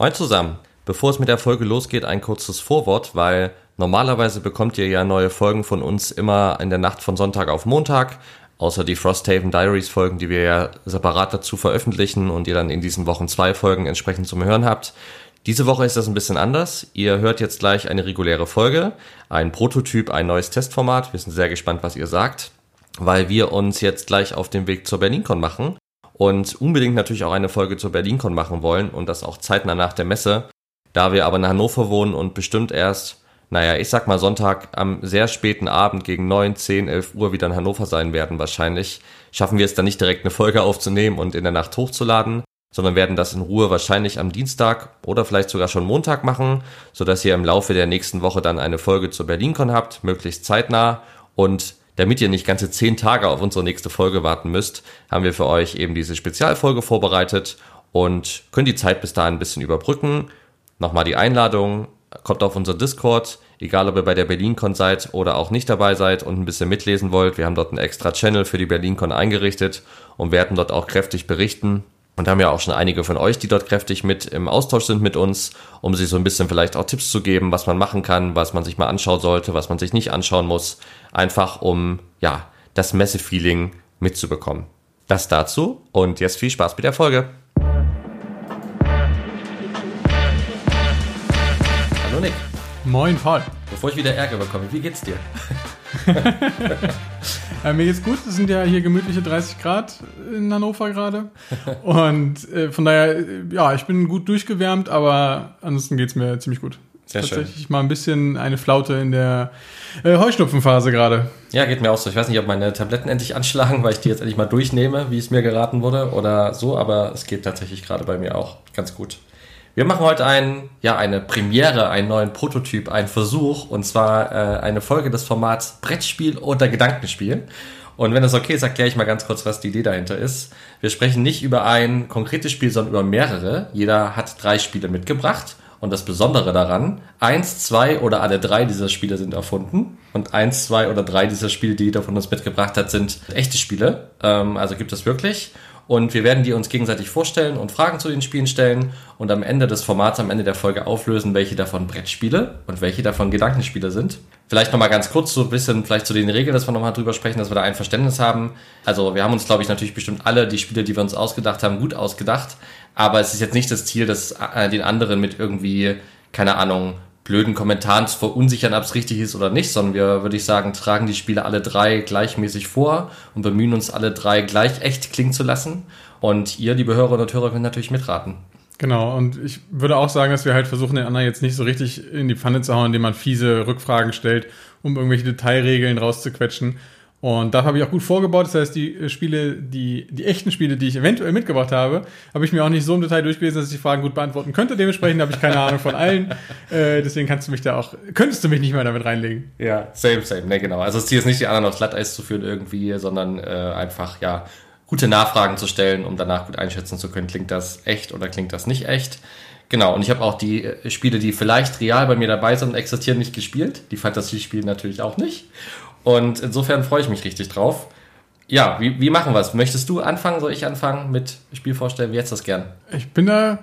Moin zusammen. Bevor es mit der Folge losgeht, ein kurzes Vorwort, weil normalerweise bekommt ihr ja neue Folgen von uns immer in der Nacht von Sonntag auf Montag, außer die Frosthaven Diaries Folgen, die wir ja separat dazu veröffentlichen und ihr dann in diesen Wochen zwei Folgen entsprechend zum Hören habt. Diese Woche ist das ein bisschen anders. Ihr hört jetzt gleich eine reguläre Folge, ein Prototyp, ein neues Testformat. Wir sind sehr gespannt, was ihr sagt, weil wir uns jetzt gleich auf den Weg zur BerlinCon machen und unbedingt natürlich auch eine Folge zur BerlinCon machen wollen und das auch zeitnah nach der Messe. Da wir aber in Hannover wohnen und bestimmt erst, naja, ich sag mal Sonntag am sehr späten Abend gegen 9, 10, 11 Uhr wieder in Hannover sein werden wahrscheinlich, schaffen wir es dann nicht direkt eine Folge aufzunehmen und in der Nacht hochzuladen, sondern werden das in Ruhe wahrscheinlich am Dienstag oder vielleicht sogar schon Montag machen, sodass ihr im Laufe der nächsten Woche dann eine Folge zur BerlinCon habt, möglichst zeitnah und damit ihr nicht ganze zehn Tage auf unsere nächste Folge warten müsst, haben wir für euch eben diese Spezialfolge vorbereitet und können die Zeit bis dahin ein bisschen überbrücken. Nochmal die Einladung, kommt auf unser Discord, egal ob ihr bei der BerlinCon seid oder auch nicht dabei seid und ein bisschen mitlesen wollt. Wir haben dort einen extra Channel für die BerlinCon eingerichtet und werden dort auch kräftig berichten. Und haben ja auch schon einige von euch, die dort kräftig mit im Austausch sind mit uns, um sich so ein bisschen vielleicht auch Tipps zu geben, was man machen kann, was man sich mal anschauen sollte, was man sich nicht anschauen muss. Einfach um, ja, das Messefeeling mitzubekommen. Das dazu und jetzt viel Spaß mit der Folge. Hallo Nick. Moin Paul. Bevor ich wieder Ärger bekomme, wie geht's dir? äh, mir geht's gut. Es sind ja hier gemütliche 30 Grad in Hannover gerade. Und äh, von daher, äh, ja, ich bin gut durchgewärmt, aber ansonsten geht's mir ziemlich gut. Sehr Tatsächlich schön. mal ein bisschen eine Flaute in der äh, Heuschnupfenphase gerade. Ja, geht mir auch so. Ich weiß nicht, ob meine Tabletten endlich anschlagen, weil ich die jetzt endlich mal durchnehme, wie es mir geraten wurde oder so, aber es geht tatsächlich gerade bei mir auch ganz gut. Wir machen heute ein, ja, eine Premiere, einen neuen Prototyp, einen Versuch, und zwar äh, eine Folge des Formats Brettspiel oder Gedankenspiel. Und wenn das okay ist, erkläre ich mal ganz kurz, was die Idee dahinter ist. Wir sprechen nicht über ein konkretes Spiel, sondern über mehrere. Jeder hat drei Spiele mitgebracht. Und das Besondere daran, eins, zwei oder alle drei dieser Spiele sind erfunden. Und eins, zwei oder drei dieser Spiele, die jeder von uns mitgebracht hat, sind echte Spiele. Ähm, also gibt es wirklich. Und wir werden die uns gegenseitig vorstellen und Fragen zu den Spielen stellen und am Ende des Formats, am Ende der Folge auflösen, welche davon Brettspiele und welche davon Gedankenspiele sind. Vielleicht nochmal ganz kurz so ein bisschen vielleicht zu den Regeln, dass wir nochmal drüber sprechen, dass wir da ein Verständnis haben. Also wir haben uns, glaube ich, natürlich bestimmt alle die Spiele, die wir uns ausgedacht haben, gut ausgedacht. Aber es ist jetzt nicht das Ziel, dass äh, den anderen mit irgendwie, keine Ahnung, blöden Kommentaren zu verunsichern, ob es richtig ist oder nicht, sondern wir, würde ich sagen, tragen die Spiele alle drei gleichmäßig vor und bemühen uns alle drei gleich echt klingen zu lassen. Und ihr, liebe Hörerinnen und Hörer, könnt natürlich mitraten. Genau, und ich würde auch sagen, dass wir halt versuchen, den anderen jetzt nicht so richtig in die Pfanne zu hauen, indem man fiese Rückfragen stellt, um irgendwelche Detailregeln rauszuquetschen, und da habe ich auch gut vorgebaut. Das heißt, die äh, Spiele, die, die echten Spiele, die ich eventuell mitgebracht habe, habe ich mir auch nicht so im Detail durchgelesen, dass ich die Fragen gut beantworten könnte. Dementsprechend habe ich keine Ahnung von allen. Äh, deswegen kannst du mich da auch, könntest du mich nicht mehr damit reinlegen. Ja, same, same, ne, genau. Also das Ziel ist nicht, die anderen aufs Glatteis zu führen irgendwie, sondern äh, einfach, ja, gute Nachfragen zu stellen, um danach gut einschätzen zu können, klingt das echt oder klingt das nicht echt. Genau, und ich habe auch die äh, Spiele, die vielleicht real bei mir dabei sind und existieren, nicht gespielt. Die Fantasy-Spiele natürlich auch nicht. Und insofern freue ich mich richtig drauf. Ja, wie, wie machen wir es? Möchtest du anfangen? Soll ich anfangen mit Spiel vorstellen? Wie jetzt das gern? Ich bin da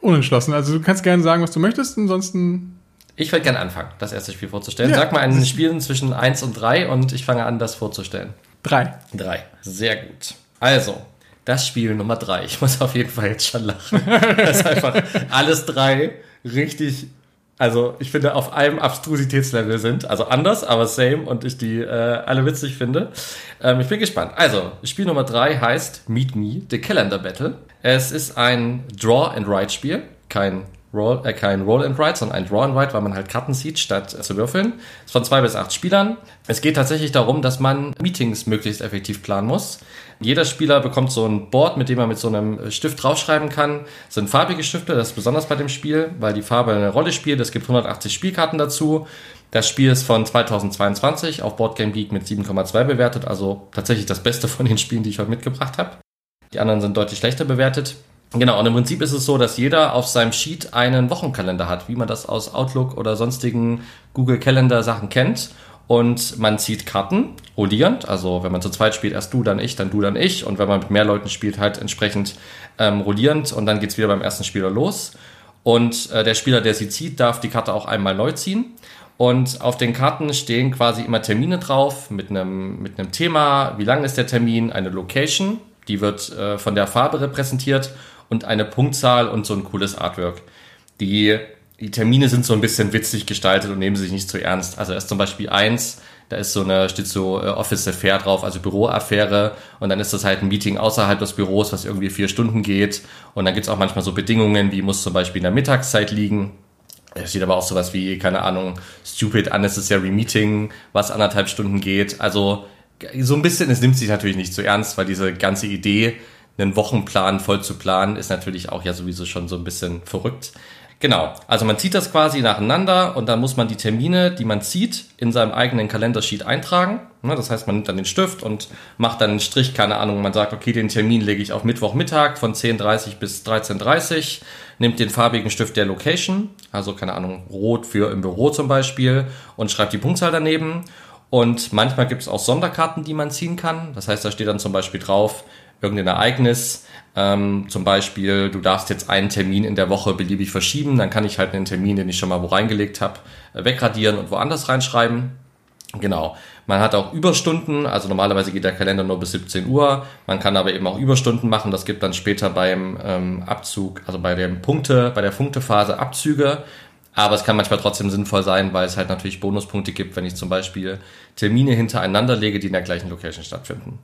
unentschlossen. Also du kannst gerne sagen, was du möchtest, ansonsten. Ich würde gerne anfangen, das erste Spiel vorzustellen. Ja, Sag mal ein Spiel zwischen 1 und 3 und ich fange an, das vorzustellen. 3. 3. Sehr gut. Also, das Spiel Nummer 3. Ich muss auf jeden Fall jetzt schon lachen. Das ist einfach alles drei richtig also ich finde, auf einem Abstrusitätslevel sind. Also anders, aber same und ich die äh, alle witzig finde. Ähm, ich bin gespannt. Also, Spiel Nummer drei heißt Meet Me, The Calendar Battle. Es ist ein Draw-and-Write-Spiel, kein Roll, äh, kein Roll and Write, sondern ein Draw and Write, weil man halt Karten sieht, statt äh, zu würfeln. Ist von zwei bis acht Spielern. Es geht tatsächlich darum, dass man Meetings möglichst effektiv planen muss. Jeder Spieler bekommt so ein Board, mit dem er mit so einem Stift draufschreiben kann. Das sind farbige Stifte, das ist besonders bei dem Spiel, weil die Farbe eine Rolle spielt. Es gibt 180 Spielkarten dazu. Das Spiel ist von 2022 auf Boardgame Geek mit 7,2 bewertet, also tatsächlich das Beste von den Spielen, die ich heute mitgebracht habe. Die anderen sind deutlich schlechter bewertet. Genau, und im Prinzip ist es so, dass jeder auf seinem Sheet einen Wochenkalender hat, wie man das aus Outlook oder sonstigen Google Calendar Sachen kennt. Und man zieht Karten, rollierend, also wenn man zu zweit spielt, erst du, dann ich, dann du, dann ich. Und wenn man mit mehr Leuten spielt, halt entsprechend ähm, rollierend und dann geht's wieder beim ersten Spieler los. Und äh, der Spieler, der sie zieht, darf die Karte auch einmal neu ziehen. Und auf den Karten stehen quasi immer Termine drauf mit einem, mit einem Thema, wie lang ist der Termin, eine Location, die wird äh, von der Farbe repräsentiert und eine Punktzahl und so ein cooles Artwork. Die, die Termine sind so ein bisschen witzig gestaltet und nehmen sich nicht zu ernst. Also ist zum Beispiel eins, da ist so eine, steht so äh, Office Affair drauf, also Büroaffäre. Und dann ist das halt ein Meeting außerhalb des Büros, was irgendwie vier Stunden geht. Und dann gibt's auch manchmal so Bedingungen, wie muss zum Beispiel in der Mittagszeit liegen. Da steht aber auch sowas wie, keine Ahnung, stupid unnecessary meeting, was anderthalb Stunden geht. Also so ein bisschen, es nimmt sich natürlich nicht zu ernst, weil diese ganze Idee, einen Wochenplan voll zu planen, ist natürlich auch ja sowieso schon so ein bisschen verrückt. Genau, also man zieht das quasi nacheinander und dann muss man die Termine, die man zieht, in seinem eigenen Kalendersheet eintragen. Ne, das heißt, man nimmt dann den Stift und macht dann einen Strich, keine Ahnung, man sagt, okay, den Termin lege ich auf Mittwochmittag von 10.30 bis 13.30 nimmt den farbigen Stift der Location, also keine Ahnung, rot für im Büro zum Beispiel, und schreibt die Punktzahl daneben. Und manchmal gibt es auch Sonderkarten, die man ziehen kann. Das heißt, da steht dann zum Beispiel drauf, irgendein Ereignis, ähm, zum Beispiel, du darfst jetzt einen Termin in der Woche beliebig verschieben, dann kann ich halt einen Termin, den ich schon mal wo reingelegt habe, äh, wegradieren und woanders reinschreiben. Genau. Man hat auch Überstunden, also normalerweise geht der Kalender nur bis 17 Uhr. Man kann aber eben auch Überstunden machen. Das gibt dann später beim ähm, Abzug, also bei den Punkte, bei der Punktephase Abzüge. Aber es kann manchmal trotzdem sinnvoll sein, weil es halt natürlich Bonuspunkte gibt, wenn ich zum Beispiel Termine hintereinander lege, die in der gleichen Location stattfinden.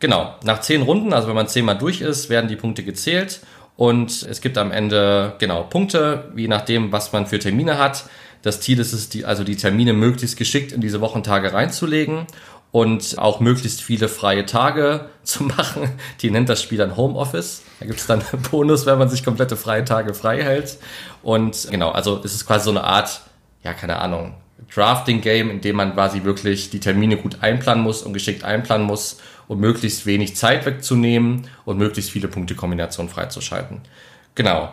Genau, nach zehn Runden, also wenn man zehnmal durch ist, werden die Punkte gezählt und es gibt am Ende genau Punkte, je nachdem, was man für Termine hat. Das Ziel ist es, die, also die Termine möglichst geschickt in diese Wochentage reinzulegen und auch möglichst viele freie Tage zu machen. Die nennt das Spiel dann Homeoffice. Da gibt es dann einen Bonus, wenn man sich komplette freie Tage frei hält. Und genau, also es ist quasi so eine Art, ja, keine Ahnung, Drafting-Game, in dem man quasi wirklich die Termine gut einplanen muss und geschickt einplanen muss, um möglichst wenig Zeit wegzunehmen und möglichst viele Punktekombinationen freizuschalten. Genau.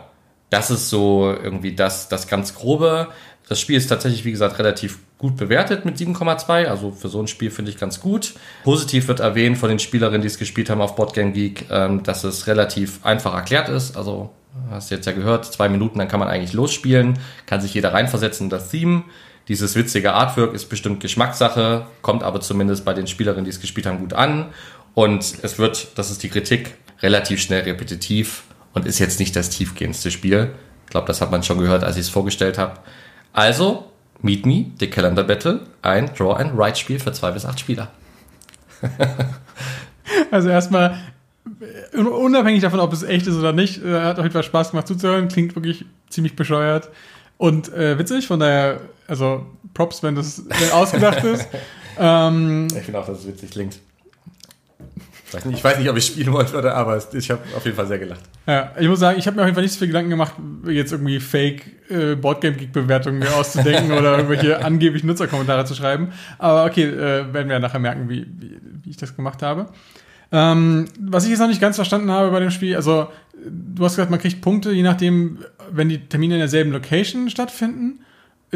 Das ist so irgendwie das, das ganz Grobe. Das Spiel ist tatsächlich, wie gesagt, relativ gut bewertet mit 7,2. Also für so ein Spiel finde ich ganz gut. Positiv wird erwähnt von den Spielerinnen, die es gespielt haben auf Boardgame Geek, ähm, dass es relativ einfach erklärt ist. Also hast du jetzt ja gehört, zwei Minuten, dann kann man eigentlich losspielen, kann sich jeder reinversetzen in das Theme. Dieses witzige Artwork ist bestimmt Geschmackssache, kommt aber zumindest bei den Spielerinnen, die es gespielt haben, gut an. Und es wird, das ist die Kritik, relativ schnell repetitiv und ist jetzt nicht das tiefgehendste Spiel. Ich glaube, das hat man schon gehört, als ich es vorgestellt habe. Also, Meet Me, The Calendar Battle, ein Draw-and-Write-Spiel für zwei bis acht Spieler. also erstmal, unabhängig davon, ob es echt ist oder nicht, äh, hat auf jeden Fall Spaß gemacht zuzuhören, klingt wirklich ziemlich bescheuert und äh, witzig, von daher, also Props, wenn das wenn ausgedacht ist. ähm, ich finde auch, dass es witzig klingt. Ich weiß nicht, ob ich spielen wollte oder, aber ich habe auf jeden Fall sehr gelacht. Ja, ich muss sagen, ich habe mir auf jeden Fall nicht so viel Gedanken gemacht, jetzt irgendwie Fake äh, Boardgame Geek Bewertungen auszudenken oder irgendwelche angeblich Nutzerkommentare zu schreiben. Aber okay, äh, werden wir ja nachher merken, wie, wie, wie ich das gemacht habe. Ähm, was ich jetzt noch nicht ganz verstanden habe bei dem Spiel, also du hast gesagt, man kriegt Punkte, je nachdem, wenn die Termine in derselben Location stattfinden.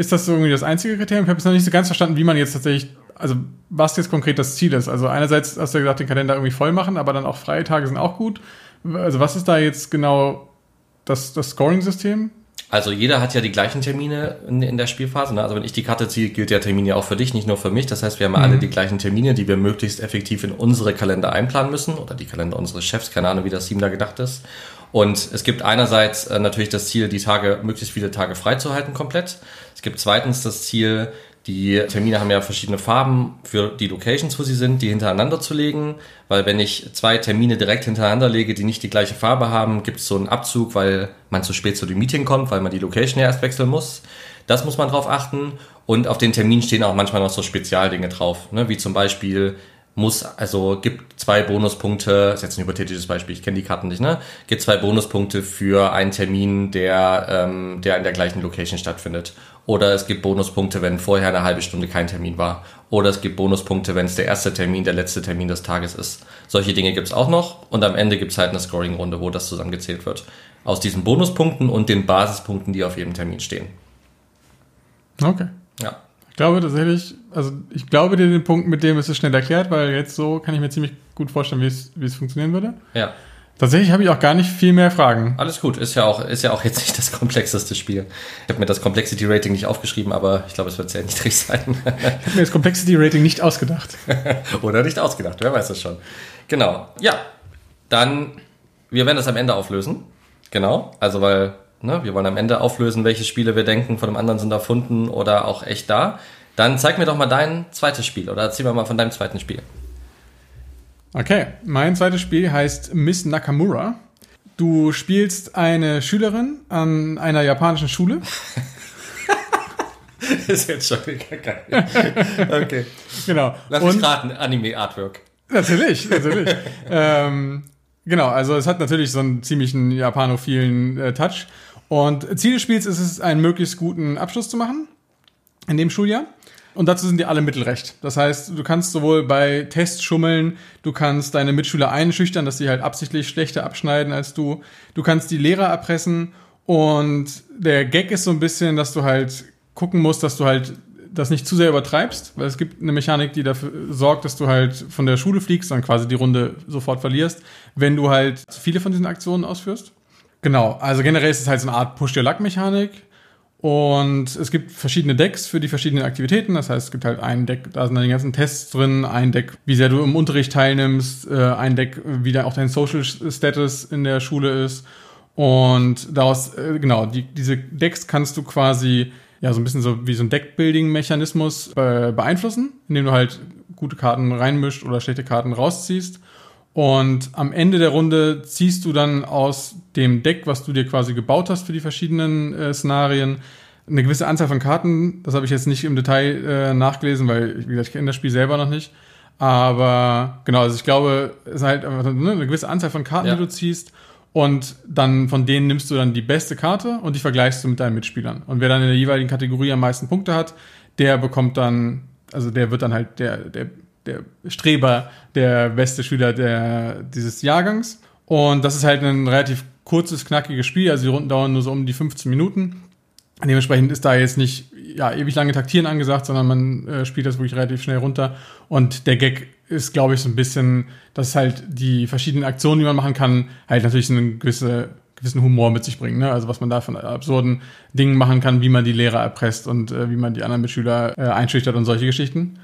Ist das irgendwie das einzige Kriterium? Ich habe jetzt noch nicht so ganz verstanden, wie man jetzt tatsächlich also was jetzt konkret das Ziel ist. Also einerseits hast du ja gesagt, den Kalender irgendwie voll machen, aber dann auch freie Tage sind auch gut. Also was ist da jetzt genau das, das Scoring-System? Also jeder hat ja die gleichen Termine in, in der Spielphase. Ne? Also wenn ich die Karte ziehe, gilt der Termin ja auch für dich, nicht nur für mich. Das heißt, wir haben mhm. alle die gleichen Termine, die wir möglichst effektiv in unsere Kalender einplanen müssen oder die Kalender unseres Chefs. Keine Ahnung, wie das Team da gedacht ist. Und es gibt einerseits äh, natürlich das Ziel, die Tage, möglichst viele Tage freizuhalten komplett. Es gibt zweitens das Ziel, die Termine haben ja verschiedene Farben für die Locations, wo sie sind, die hintereinander zu legen, weil wenn ich zwei Termine direkt hintereinander lege, die nicht die gleiche Farbe haben, gibt es so einen Abzug, weil man zu spät zu dem Meeting kommt, weil man die Location ja erst wechseln muss. Das muss man drauf achten. Und auf den Terminen stehen auch manchmal noch so Spezialdinge drauf, ne? wie zum Beispiel muss, also gibt zwei Bonuspunkte, ist jetzt ein hypothetisches Beispiel, ich kenne die Karten nicht, ne? Gibt zwei Bonuspunkte für einen Termin, der, ähm, der in der gleichen Location stattfindet. Oder es gibt Bonuspunkte, wenn vorher eine halbe Stunde kein Termin war. Oder es gibt Bonuspunkte, wenn es der erste Termin, der letzte Termin des Tages ist. Solche Dinge gibt's auch noch. Und am Ende gibt's halt eine Scoring-Runde, wo das zusammengezählt wird. Aus diesen Bonuspunkten und den Basispunkten, die auf jedem Termin stehen. Okay. Ja. Ich glaube tatsächlich, also ich glaube dir den Punkt, mit dem ist es schnell erklärt, weil jetzt so kann ich mir ziemlich gut vorstellen, wie es, wie es funktionieren würde. Ja. Tatsächlich habe ich auch gar nicht viel mehr Fragen. Alles gut, ist ja auch, ist ja auch jetzt nicht das komplexeste Spiel. Ich habe mir das Complexity Rating nicht aufgeschrieben, aber ich glaube, es wird sehr niedrig sein. ich habe mir das Complexity Rating nicht ausgedacht. Oder nicht ausgedacht, wer weiß es schon. Genau. Ja, dann, wir werden das am Ende auflösen. Genau, also weil ne, wir wollen am Ende auflösen, welche Spiele wir denken, von dem anderen sind erfunden oder auch echt da. Dann zeig mir doch mal dein zweites Spiel oder erzähl mir mal von deinem zweiten Spiel. Okay, mein zweites Spiel heißt Miss Nakamura. Du spielst eine Schülerin an einer japanischen Schule. ist jetzt schon wieder geil. Okay. Genau. Lass mich raten, Anime-Artwork. Natürlich, natürlich. ähm, genau, also es hat natürlich so einen ziemlichen japanophilen äh, Touch. Und Ziel des Spiels ist es, einen möglichst guten Abschluss zu machen in dem Schuljahr. Und dazu sind die alle mittelrecht. Das heißt, du kannst sowohl bei Tests schummeln, du kannst deine Mitschüler einschüchtern, dass sie halt absichtlich schlechter abschneiden als du. Du kannst die Lehrer erpressen. Und der Gag ist so ein bisschen, dass du halt gucken musst, dass du halt das nicht zu sehr übertreibst, weil es gibt eine Mechanik, die dafür sorgt, dass du halt von der Schule fliegst, dann quasi die Runde sofort verlierst, wenn du halt viele von diesen Aktionen ausführst. Genau, also generell ist es halt so eine Art Push-Your-Luck-Mechanik. Und es gibt verschiedene Decks für die verschiedenen Aktivitäten. Das heißt, es gibt halt ein Deck, da sind dann die ganzen Tests drin, ein Deck, wie sehr du im Unterricht teilnimmst, äh, ein Deck, wie da auch dein Social Status in der Schule ist. Und daraus, äh, genau, die, diese Decks kannst du quasi ja so ein bisschen so wie so ein Deckbuilding-Mechanismus beeinflussen, indem du halt gute Karten reinmischt oder schlechte Karten rausziehst. Und am Ende der Runde ziehst du dann aus dem Deck, was du dir quasi gebaut hast für die verschiedenen äh, Szenarien, eine gewisse Anzahl von Karten. Das habe ich jetzt nicht im Detail äh, nachgelesen, weil, wie gesagt, ich kenne das Spiel selber noch nicht. Aber genau, also ich glaube, es ist halt einfach ne, eine gewisse Anzahl von Karten, ja. die du ziehst. Und dann von denen nimmst du dann die beste Karte und die vergleichst du mit deinen Mitspielern. Und wer dann in der jeweiligen Kategorie am meisten Punkte hat, der bekommt dann, also der wird dann halt der, der der Streber, der beste Schüler der, dieses Jahrgangs. Und das ist halt ein relativ kurzes, knackiges Spiel. Also die Runden dauern nur so um die 15 Minuten. Dementsprechend ist da jetzt nicht ja, ewig lange Taktieren angesagt, sondern man äh, spielt das wirklich relativ schnell runter. Und der Gag ist, glaube ich, so ein bisschen, dass halt die verschiedenen Aktionen, die man machen kann, halt natürlich einen gewisse, gewissen Humor mit sich bringen. Ne? Also was man da von absurden Dingen machen kann, wie man die Lehrer erpresst und äh, wie man die anderen Mitschüler äh, einschüchtert und solche Geschichten.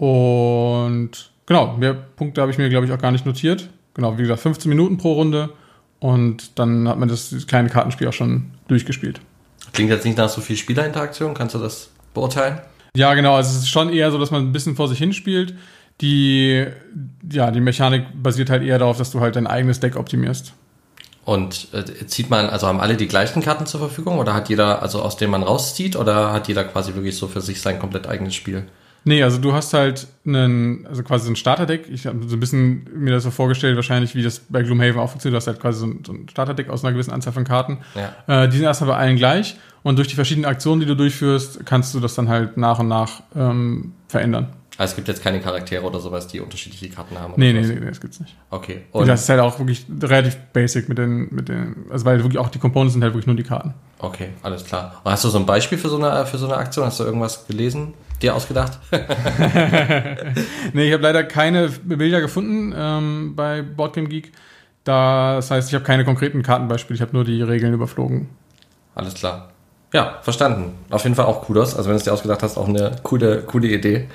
Und genau, mehr Punkte habe ich mir, glaube ich, auch gar nicht notiert. Genau, wie gesagt, 15 Minuten pro Runde. Und dann hat man das kleine Kartenspiel auch schon durchgespielt. Klingt jetzt nicht nach so viel Spielerinteraktion. Kannst du das beurteilen? Ja, genau. Also es ist schon eher so, dass man ein bisschen vor sich hinspielt. Die, ja, die Mechanik basiert halt eher darauf, dass du halt dein eigenes Deck optimierst. Und äh, zieht man, also haben alle die gleichen Karten zur Verfügung oder hat jeder, also aus dem man rauszieht, oder hat jeder quasi wirklich so für sich sein komplett eigenes Spiel? Nee, also du hast halt einen, also quasi so ein Starterdeck. Ich habe so ein bisschen mir das so vorgestellt, wahrscheinlich, wie das bei Gloomhaven auch funktioniert. Du hast halt quasi so ein, so ein Starterdeck aus einer gewissen Anzahl von Karten. Ja. Äh, die sind erstmal bei allen gleich. Und durch die verschiedenen Aktionen, die du durchführst, kannst du das dann halt nach und nach ähm, verändern. Also es gibt jetzt keine Charaktere oder sowas, die unterschiedliche Karten haben? Nee, nee, nee, das gibt's nicht. Okay. Und das ist halt auch wirklich relativ basic mit den, mit den, also weil wirklich auch die Components sind halt wirklich nur die Karten. Okay, alles klar. Und hast du so ein Beispiel für so eine, für so eine Aktion? Hast du irgendwas gelesen? Dir ausgedacht? nee, ich habe leider keine Bilder gefunden ähm, bei Boardgame Geek. Das heißt, ich habe keine konkreten Kartenbeispiele, ich habe nur die Regeln überflogen. Alles klar. Ja, verstanden. Auf jeden Fall auch Kudos. Also wenn du es dir ausgedacht hast, auch eine coole, coole Idee.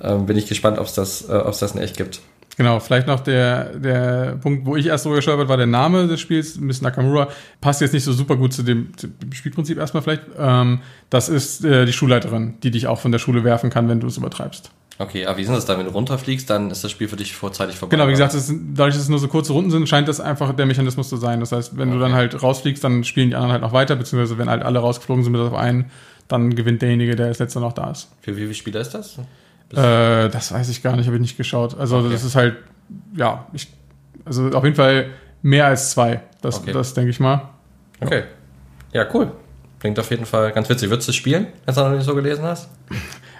Ähm, bin ich gespannt, ob es das, äh, ob's das in echt gibt. Genau, vielleicht noch der, der Punkt, wo ich erst drüber gestolpert war, der Name des Spiels, Miss Nakamura, passt jetzt nicht so super gut zu dem, zu dem Spielprinzip erstmal vielleicht. Ähm, das ist äh, die Schulleiterin, die dich auch von der Schule werfen kann, wenn du es übertreibst. Okay, aber wie ist das dann, wenn du runterfliegst, dann ist das Spiel für dich vorzeitig vorbei? Genau, wie gesagt, ist, dadurch, dass es nur so kurze Runden sind, scheint das einfach der Mechanismus zu sein. Das heißt, wenn okay. du dann halt rausfliegst, dann spielen die anderen halt noch weiter, beziehungsweise wenn halt alle rausgeflogen sind bis auf einen, dann gewinnt derjenige, der als letzter noch da ist. Für wie viele Spieler ist das? Äh, das weiß ich gar nicht, habe ich nicht geschaut. Also okay. das ist halt, ja, ich, also auf jeden Fall mehr als zwei. Das, okay. das denke ich mal. Okay. Ja, cool. Klingt auf jeden Fall ganz witzig. Würdest du spielen, wenn du noch nicht so gelesen hast?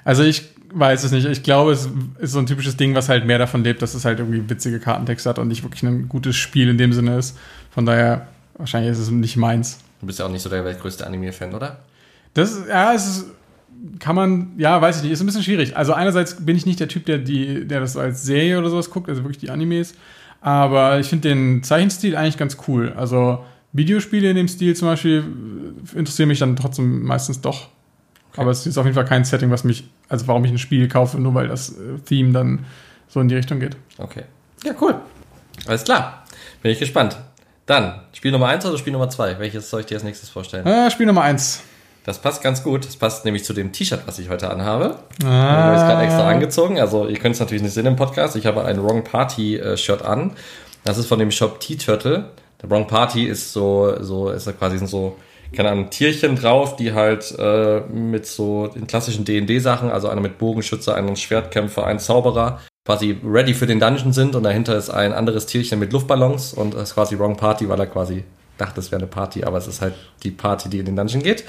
Also ich weiß es nicht. Ich glaube, es ist so ein typisches Ding, was halt mehr davon lebt, dass es halt irgendwie witzige Kartentexte hat und nicht wirklich ein gutes Spiel in dem Sinne ist. Von daher, wahrscheinlich ist es nicht meins. Du bist ja auch nicht so der weltgrößte Anime-Fan, oder? Das ist, ja, es ist kann man, ja, weiß ich nicht, ist ein bisschen schwierig. Also einerseits bin ich nicht der Typ, der die, der das als Serie oder sowas guckt, also wirklich die Animes. Aber ich finde den Zeichenstil eigentlich ganz cool. Also Videospiele in dem Stil zum Beispiel interessieren mich dann trotzdem meistens doch. Okay. Aber es ist auf jeden Fall kein Setting, was mich, also warum ich ein Spiel kaufe, nur weil das äh, Theme dann so in die Richtung geht. Okay. Ja, cool. Alles klar. Bin ich gespannt. Dann, Spiel Nummer 1 oder Spiel Nummer 2? Welches soll ich dir als nächstes vorstellen? Äh, Spiel Nummer 1. Das passt ganz gut. Das passt nämlich zu dem T-Shirt, was ich heute anhabe. Ah. Ich habe es gerade extra angezogen. Also ihr könnt es natürlich nicht sehen im Podcast. Ich habe ein Wrong Party äh, Shirt an. Das ist von dem Shop T-Turtle. Der Wrong Party ist so, so ist da quasi so, keine Ahnung, Tierchen drauf, die halt äh, mit so den klassischen D&D-Sachen, also einer mit Bogenschützer, einen Schwertkämpfer, ein Zauberer, quasi ready für den Dungeon sind und dahinter ist ein anderes Tierchen mit Luftballons und das ist quasi Wrong Party, weil er quasi dachte, es wäre eine Party, aber es ist halt die Party, die in den Dungeon geht.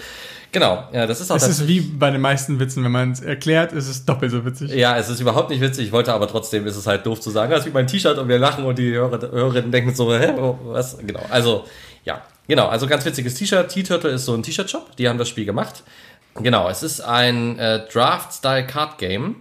Genau, ja, das ist auch. Es ist wie bei den meisten Witzen, wenn man es erklärt, ist es doppelt so witzig. Ja, es ist überhaupt nicht witzig. Ich wollte aber trotzdem, ist es halt doof zu sagen, das ist wie mein T-Shirt und wir lachen und die Hörer, Hörerinnen denken so, hä, was? Genau, also, ja, genau, also ganz witziges T-Shirt. T-Turtle ist so ein T-Shirt-Shop, die haben das Spiel gemacht. Genau, es ist ein äh, Draft-Style-Card-Game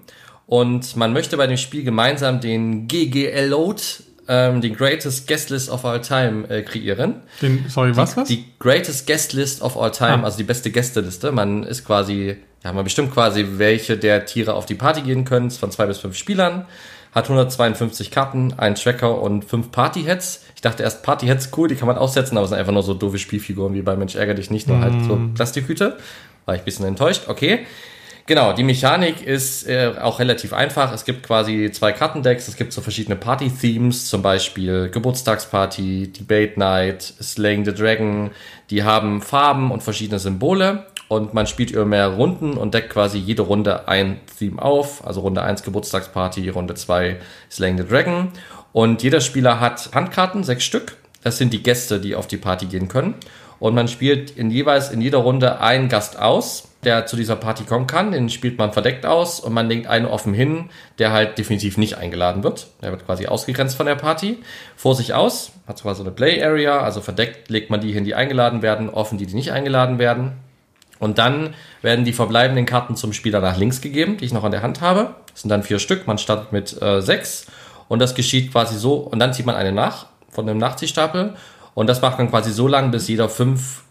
und man möchte bei dem Spiel gemeinsam den GGL-Load ähm, den Greatest Guest List of All Time äh, kreieren. Den, sorry, was, die, was? Die Greatest Guest List of All Time, ah. also die beste Gästeliste. Man ist quasi, ja, man bestimmt quasi, welche der Tiere auf die Party gehen können, von zwei bis fünf Spielern. Hat 152 Karten, einen Tracker und fünf Party-Heads. Ich dachte erst Party-Heads cool, die kann man aufsetzen, aber es sind einfach nur so doofe Spielfiguren wie bei Mensch ärger dich nicht, nur mm. halt so mm. Plastikhüte. War ich ein bisschen enttäuscht. Okay. Genau, die Mechanik ist äh, auch relativ einfach. Es gibt quasi zwei Kartendecks. Es gibt so verschiedene Party-Themes, zum Beispiel Geburtstagsparty, Debate Night, Slaying the Dragon. Die haben Farben und verschiedene Symbole. Und man spielt über mehrere Runden und deckt quasi jede Runde ein Theme auf. Also Runde 1 Geburtstagsparty, Runde 2 Slaying the Dragon. Und jeder Spieler hat Handkarten, sechs Stück. Das sind die Gäste, die auf die Party gehen können. Und man spielt in jeweils in jeder Runde einen Gast aus der zu dieser Party kommen kann. Den spielt man verdeckt aus und man legt einen offen hin, der halt definitiv nicht eingeladen wird. Der wird quasi ausgegrenzt von der Party. Vor sich aus, hat zwar so eine Play Area, also verdeckt legt man die hin, die eingeladen werden, offen die, die nicht eingeladen werden. Und dann werden die verbleibenden Karten zum Spieler nach links gegeben, die ich noch an der Hand habe. Das sind dann vier Stück, man startet mit äh, sechs. Und das geschieht quasi so, und dann zieht man eine nach von dem Nachziehstapel. Und das macht man quasi so lange, bis jeder fünf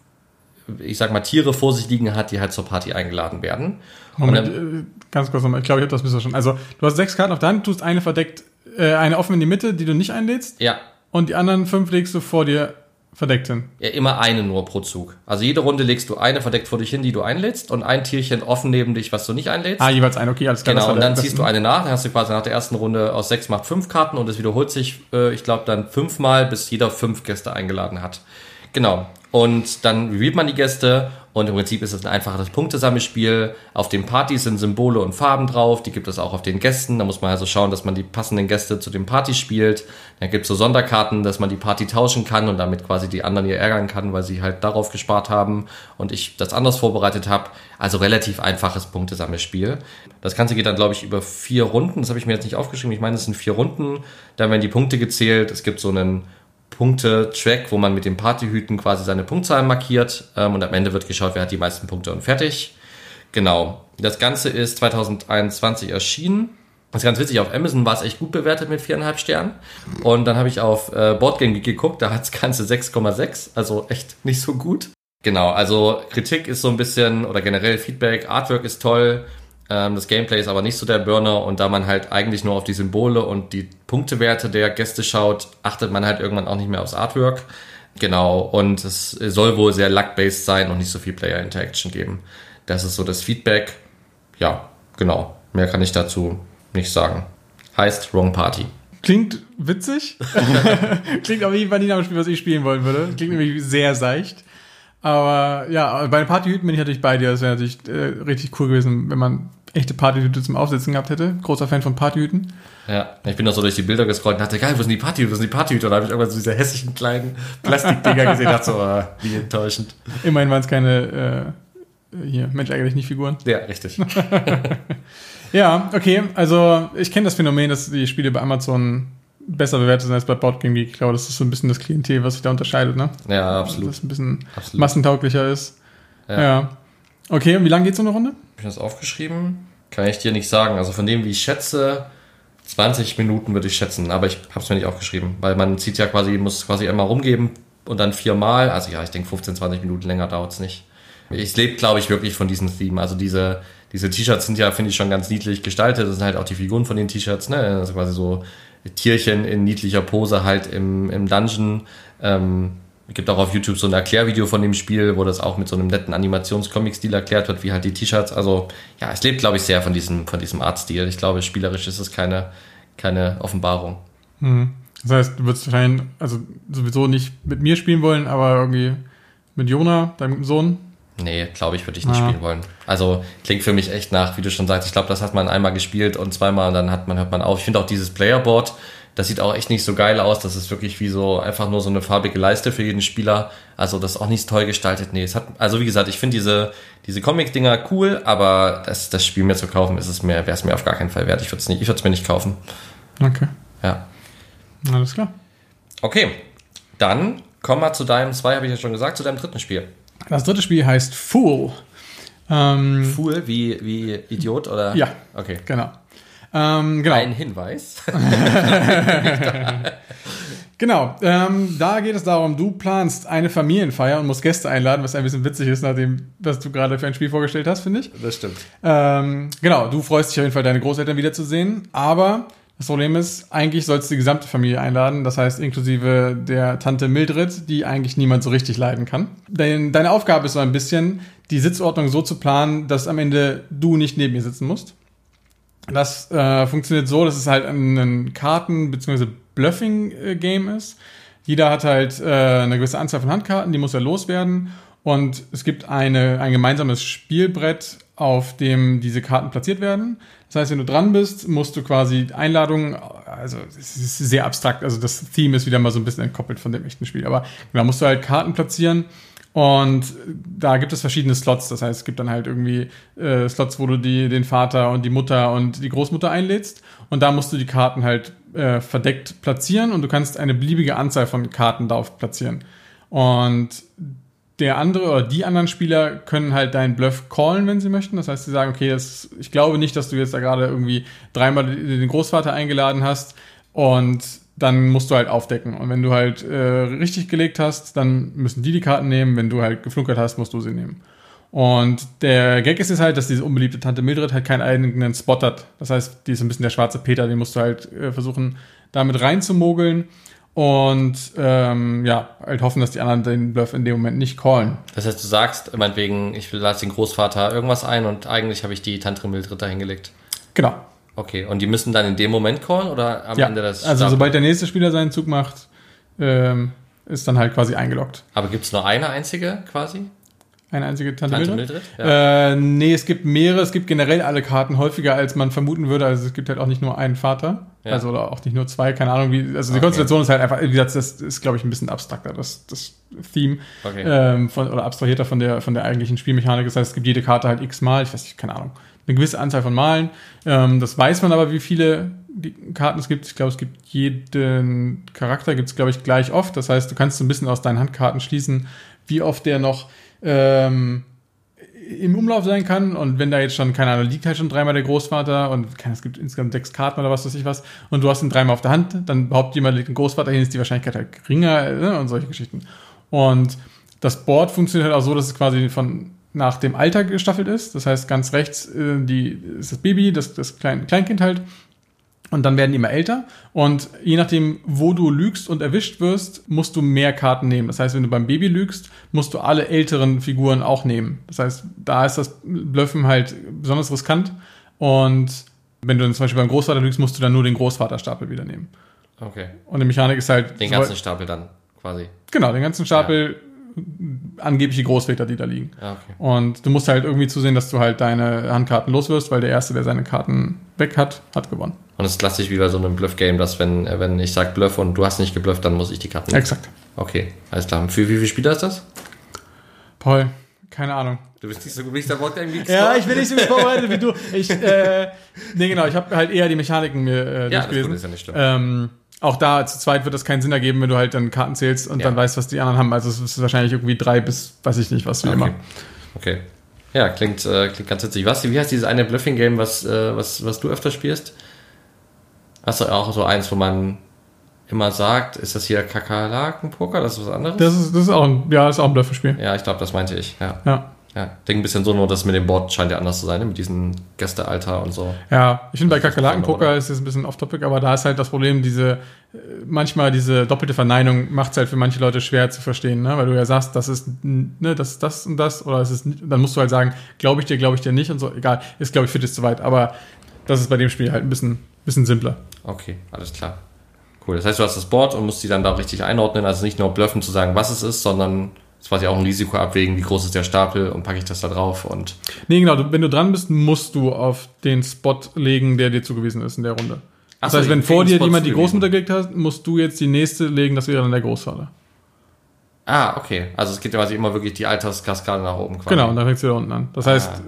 ich sag mal, Tiere vor sich liegen hat, die halt zur Party eingeladen werden. Moment, dann, äh, ganz kurz nochmal, ich glaube, ich habe das missverstanden. Also, du hast sechs Karten auf der Hand, tust eine verdeckt, äh, eine offen in die Mitte, die du nicht einlädst. Ja. Und die anderen fünf legst du vor dir verdeckt hin. Ja, immer eine nur pro Zug. Also jede Runde legst du eine verdeckt vor dich hin, die du einlädst und ein Tierchen offen neben dich, was du nicht einlädst. Ah, jeweils ein, okay, alles klar. Genau, und dann ziehst du eine nach, dann hast du quasi nach der ersten Runde aus sechs macht fünf Karten und es wiederholt sich, äh, ich glaube, dann fünfmal, bis jeder fünf Gäste eingeladen hat. Genau. Und dann reviewt man die Gäste und im Prinzip ist es ein einfaches Punktesammelspiel. Auf den Partys sind Symbole und Farben drauf, die gibt es auch auf den Gästen. Da muss man also schauen, dass man die passenden Gäste zu den Partys spielt. Dann gibt es so Sonderkarten, dass man die Party tauschen kann und damit quasi die anderen hier ärgern kann, weil sie halt darauf gespart haben und ich das anders vorbereitet habe. Also relativ einfaches Punktesammelspiel. Das Ganze geht dann, glaube ich, über vier Runden. Das habe ich mir jetzt nicht aufgeschrieben. Ich meine, es sind vier Runden. Dann werden die Punkte gezählt. Es gibt so einen Punkte-Track, wo man mit den Partyhüten quasi seine Punktzahlen markiert ähm, und am Ende wird geschaut, wer hat die meisten Punkte und fertig. Genau. Das Ganze ist 2021 erschienen. Das ist ganz witzig, auf Amazon war es echt gut bewertet mit viereinhalb Sternen. Und dann habe ich auf äh, Boardgame geguckt, da hat das Ganze 6,6, also echt nicht so gut. Genau, also Kritik ist so ein bisschen, oder generell Feedback, Artwork ist toll, das Gameplay ist aber nicht so der Burner und da man halt eigentlich nur auf die Symbole und die Punktewerte der Gäste schaut, achtet man halt irgendwann auch nicht mehr aufs Artwork. Genau, und es soll wohl sehr luck-based sein und nicht so viel Player-Interaction geben. Das ist so das Feedback. Ja, genau. Mehr kann ich dazu nicht sagen. Heißt Wrong Party. Klingt witzig. Klingt aber wie ein Spiel, was ich spielen wollen würde. Klingt nämlich sehr seicht. Aber ja, bei den Partyhüten bin ich natürlich bei dir. Das wäre natürlich äh, richtig cool gewesen, wenn man echte Partyhüte zum Aufsetzen gehabt hätte. Großer Fan von Partyhüten. Ja, ich bin auch so durch die Bilder gescrollt und dachte, geil, wo sind die Partyhüte, wo sind die Partyhüte? Und da habe ich irgendwann so diese hässlichen kleinen Plastikdinger gesehen und dachte so, oh, wie enttäuschend. Immerhin waren es keine, äh, hier, Mensch eigentlich nicht Figuren. Ja, richtig. ja, okay, also ich kenne das Phänomen, dass die Spiele bei Amazon besser bewertet sind als bei Boardgame Geek. Ich glaube, das ist so ein bisschen das Klientel, was sich da unterscheidet, ne? Ja, absolut. Dass es ein bisschen absolut. massentauglicher ist. Ja. ja. Okay, und wie lange geht so eine Runde? Ich das aufgeschrieben? Kann ich dir nicht sagen. Also von dem, wie ich schätze, 20 Minuten würde ich schätzen, aber ich habe es mir nicht aufgeschrieben, weil man zieht ja quasi, muss quasi einmal rumgeben und dann viermal. Also ja, ich denke 15, 20 Minuten länger dauert es nicht. Ich lebe, glaube ich, wirklich von diesem Theme. Also diese, diese T-Shirts sind ja, finde ich, schon ganz niedlich gestaltet. Das sind halt auch die Figuren von den T-Shirts, ne? Also quasi so Tierchen in niedlicher Pose halt im, im Dungeon. Ähm, gibt auch auf YouTube so ein Erklärvideo von dem Spiel, wo das auch mit so einem netten Animations-Comic-Stil erklärt wird, wie halt die T-Shirts. Also ja, es lebt, glaube ich, sehr von diesem, von diesem Artstil. Ich glaube, spielerisch ist es keine, keine Offenbarung. Mhm. Das heißt, du würdest wahrscheinlich, also sowieso nicht mit mir spielen wollen, aber irgendwie mit Jona, deinem Sohn. Nee, glaube ich, würde ich nicht ah. spielen wollen. Also klingt für mich echt nach, wie du schon sagst, ich glaube, das hat man einmal gespielt und zweimal und dann hat man, hört man auf. Ich finde auch dieses Playerboard, das sieht auch echt nicht so geil aus. Das ist wirklich wie so einfach nur so eine farbige Leiste für jeden Spieler. Also das ist auch nicht toll gestaltet. Nee, es hat, also wie gesagt, ich finde diese, diese Comic-Dinger cool, aber das, das Spiel mir zu kaufen, ist es mir, wäre es mir auf gar keinen Fall wert. Ich würde es nicht, ich würde es mir nicht kaufen. Okay. Ja. Alles klar. Okay. Dann kommen wir zu deinem, zwei habe ich ja schon gesagt, zu deinem dritten Spiel. Das dritte Spiel heißt Fool. Ähm, Fool wie, wie Idiot oder? Ja. Okay. Genau. Ähm, genau. Ein Hinweis. genau. Ähm, da geht es darum, du planst eine Familienfeier und musst Gäste einladen, was ein bisschen witzig ist, nachdem, was du gerade für ein Spiel vorgestellt hast, finde ich. Das stimmt. Ähm, genau. Du freust dich auf jeden Fall, deine Großeltern wiederzusehen, aber das Problem ist, eigentlich sollst du die gesamte Familie einladen, das heißt inklusive der Tante Mildred, die eigentlich niemand so richtig leiden kann. Dein, deine Aufgabe ist so ein bisschen, die Sitzordnung so zu planen, dass am Ende du nicht neben ihr sitzen musst. Das äh, funktioniert so, dass es halt ein Karten- bzw. Bluffing-Game ist. Jeder hat halt äh, eine gewisse Anzahl von Handkarten, die muss er loswerden. Und es gibt eine, ein gemeinsames Spielbrett, auf dem diese Karten platziert werden. Das heißt, wenn du dran bist, musst du quasi Einladungen, also es ist sehr abstrakt, also das Theme ist wieder mal so ein bisschen entkoppelt von dem echten Spiel, aber da musst du halt Karten platzieren und da gibt es verschiedene Slots. Das heißt, es gibt dann halt irgendwie äh, Slots, wo du die, den Vater und die Mutter und die Großmutter einlädst. Und da musst du die Karten halt äh, verdeckt platzieren und du kannst eine beliebige Anzahl von Karten darauf platzieren. Und der andere oder die anderen Spieler können halt deinen Bluff callen, wenn sie möchten. Das heißt, sie sagen, okay, das, ich glaube nicht, dass du jetzt da gerade irgendwie dreimal den Großvater eingeladen hast und dann musst du halt aufdecken. Und wenn du halt äh, richtig gelegt hast, dann müssen die die Karten nehmen. Wenn du halt geflunkert hast, musst du sie nehmen. Und der Gag ist jetzt halt, dass diese unbeliebte Tante Mildred halt keinen eigenen Spot hat. Das heißt, die ist ein bisschen der schwarze Peter, den musst du halt äh, versuchen, damit reinzumogeln. Und ähm, ja, halt hoffen, dass die anderen den Bluff in dem Moment nicht callen. Das heißt, du sagst, meinetwegen, ich lasse den Großvater irgendwas ein und eigentlich habe ich die Tante Mildred da hingelegt. Genau. Okay, und die müssen dann in dem Moment callen oder am ja, Ende des Also sobald der nächste Spieler seinen Zug macht, ähm, ist dann halt quasi eingeloggt. Aber gibt es nur eine einzige quasi? Eine einzige Tante, Tante Mildred? Mildred? Ja. Äh, nee, es gibt mehrere. Es gibt generell alle Karten häufiger, als man vermuten würde. Also es gibt halt auch nicht nur einen Vater. Ja. Also oder auch nicht nur zwei, keine Ahnung. Wie, also die Okay. Konstellation ist halt einfach, wie gesagt, das ist, glaube ich, ein bisschen abstrakter, das, das Theme. Okay. Ähm, von, oder abstrahierter von der, von der eigentlichen Spielmechanik. Das heißt, es gibt jede Karte halt x-mal. Ich weiß nicht, keine Ahnung. Eine gewisse Anzahl von Malen. Ähm, das weiß man aber, wie viele die Karten es gibt. Ich glaube, es gibt jeden Charakter, gibt es, glaube ich, gleich oft. Das heißt, du kannst so ein bisschen aus deinen Handkarten schließen, wie oft der noch ähm, im Umlauf sein kann und wenn da jetzt schon, keine Ahnung, liegt halt schon dreimal der Großvater und es gibt insgesamt sechs Karten oder was weiß ich was und du hast ihn dreimal auf der Hand, dann behauptet jemand, legt den Großvater hin, ist die Wahrscheinlichkeit halt geringer ne, und solche Geschichten. Und das Board funktioniert halt auch so, dass es quasi von nach dem Alter gestaffelt ist. Das heißt, ganz rechts äh, die, ist das Baby, das, das Klein, Kleinkind halt. Und dann werden die immer älter. Und je nachdem, wo du lügst und erwischt wirst, musst du mehr Karten nehmen. Das heißt, wenn du beim Baby lügst, musst du alle älteren Figuren auch nehmen. Das heißt, da ist das Blöffen halt besonders riskant. Und wenn du dann zum Beispiel beim Großvater lügst, musst du dann nur den Großvaterstapel wieder nehmen. Okay. Und die Mechanik ist halt. Den ganzen Stapel dann quasi. Genau, den ganzen Stapel angebliche Großväter, die da liegen. Ja, okay. Und du musst halt irgendwie zusehen, dass du halt deine Handkarten loswirst, weil der Erste, der seine Karten weg hat, hat gewonnen. Und es ist klassisch wie bei so einem Bluff-Game, dass wenn, äh, wenn ich sage Bluff und du hast nicht geblufft, dann muss ich die Karten nehmen. Exakt. Okay, alles klar. Für wie viele Spieler ist das? Paul, keine Ahnung. Du bist nicht so gut, wie ich da Wort irgendwie Ja, ich bin nicht so gut vorbereitet wie du. Ich, äh, nee, genau, ich habe halt eher die Mechaniken mir äh, Ja, das durchgelesen. ist ja nicht schlimm. Ähm, auch da zu zweit wird es keinen Sinn ergeben, wenn du halt dann Karten zählst und Ja. dann weißt, was die anderen haben. Also es ist wahrscheinlich irgendwie drei bis, weiß ich nicht, was wie immer. Okay. okay. Ja, klingt, äh, klingt ganz witzig. Was, wie heißt dieses eine Bluffing-Game, was, äh, was, was du öfter spielst? Hast du auch so eins, wo man immer sagt, ist das hier Kakerlaken-Poker? Das ist was anderes? Das ist, das ist auch ein, ja, ist auch ein Bluffspiel. Ja, ich glaube, das meinte ich. Ja. Ja. Ja, denke ein bisschen so, nur das mit dem Board scheint ja anders zu sein, ne? mit diesem Gästealter und so. Ja, ich finde bei Kakerlaken-Poker ist es ein bisschen off-topic, aber da ist halt das Problem, diese, manchmal diese doppelte Verneinung macht es halt für manche Leute schwer zu verstehen, ne? weil du ja sagst, das ist, ne, das ist das und das, oder es ist, dann musst du halt sagen, glaube ich dir, glaube ich dir nicht und so, egal, ist glaube ich für dich zu weit, aber das ist bei dem Spiel halt ein bisschen, bisschen simpler. Okay, alles klar. Cool. Das heißt, du hast das Board und musst die dann da richtig einordnen. Also nicht nur bluffen zu sagen, was es ist, sondern es quasi auch ein Risiko abwägen, wie groß ist der Stapel und packe ich das da drauf und Nee, genau, du, wenn du dran bist, musst du auf den Spot legen, der dir zugewiesen ist in der Runde. Ach Das so, heißt, wenn ich vor dir einen Spot jemand die. Großmutter gelegt hat, musst du jetzt die nächste legen, das wäre dann der Großvater. Ah, okay. Also es geht ja quasi immer wirklich die Alterskaskade nach oben quasi. Genau, und dann fängst du wieder unten an. Das heißt, Ah.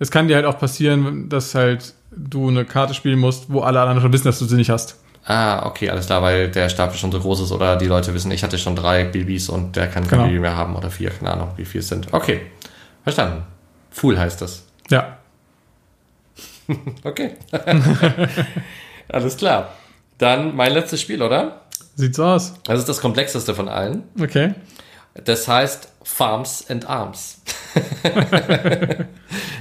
es kann dir halt auch passieren, dass halt du eine Karte spielen musst, wo alle anderen schon wissen, dass du sie nicht hast. Ah, okay, alles klar, weil der Stapel schon so groß ist oder die Leute wissen, ich hatte schon drei Babys und der kann kein Genau. Baby mehr haben oder vier, keine Ahnung, wie viel es sind. Okay, verstanden. Fool heißt das. Ja. Okay. alles klar. Dann mein letztes Spiel, oder? Sieht so aus. Das ist das komplexeste von allen. Okay. Das heißt Farms and Arms.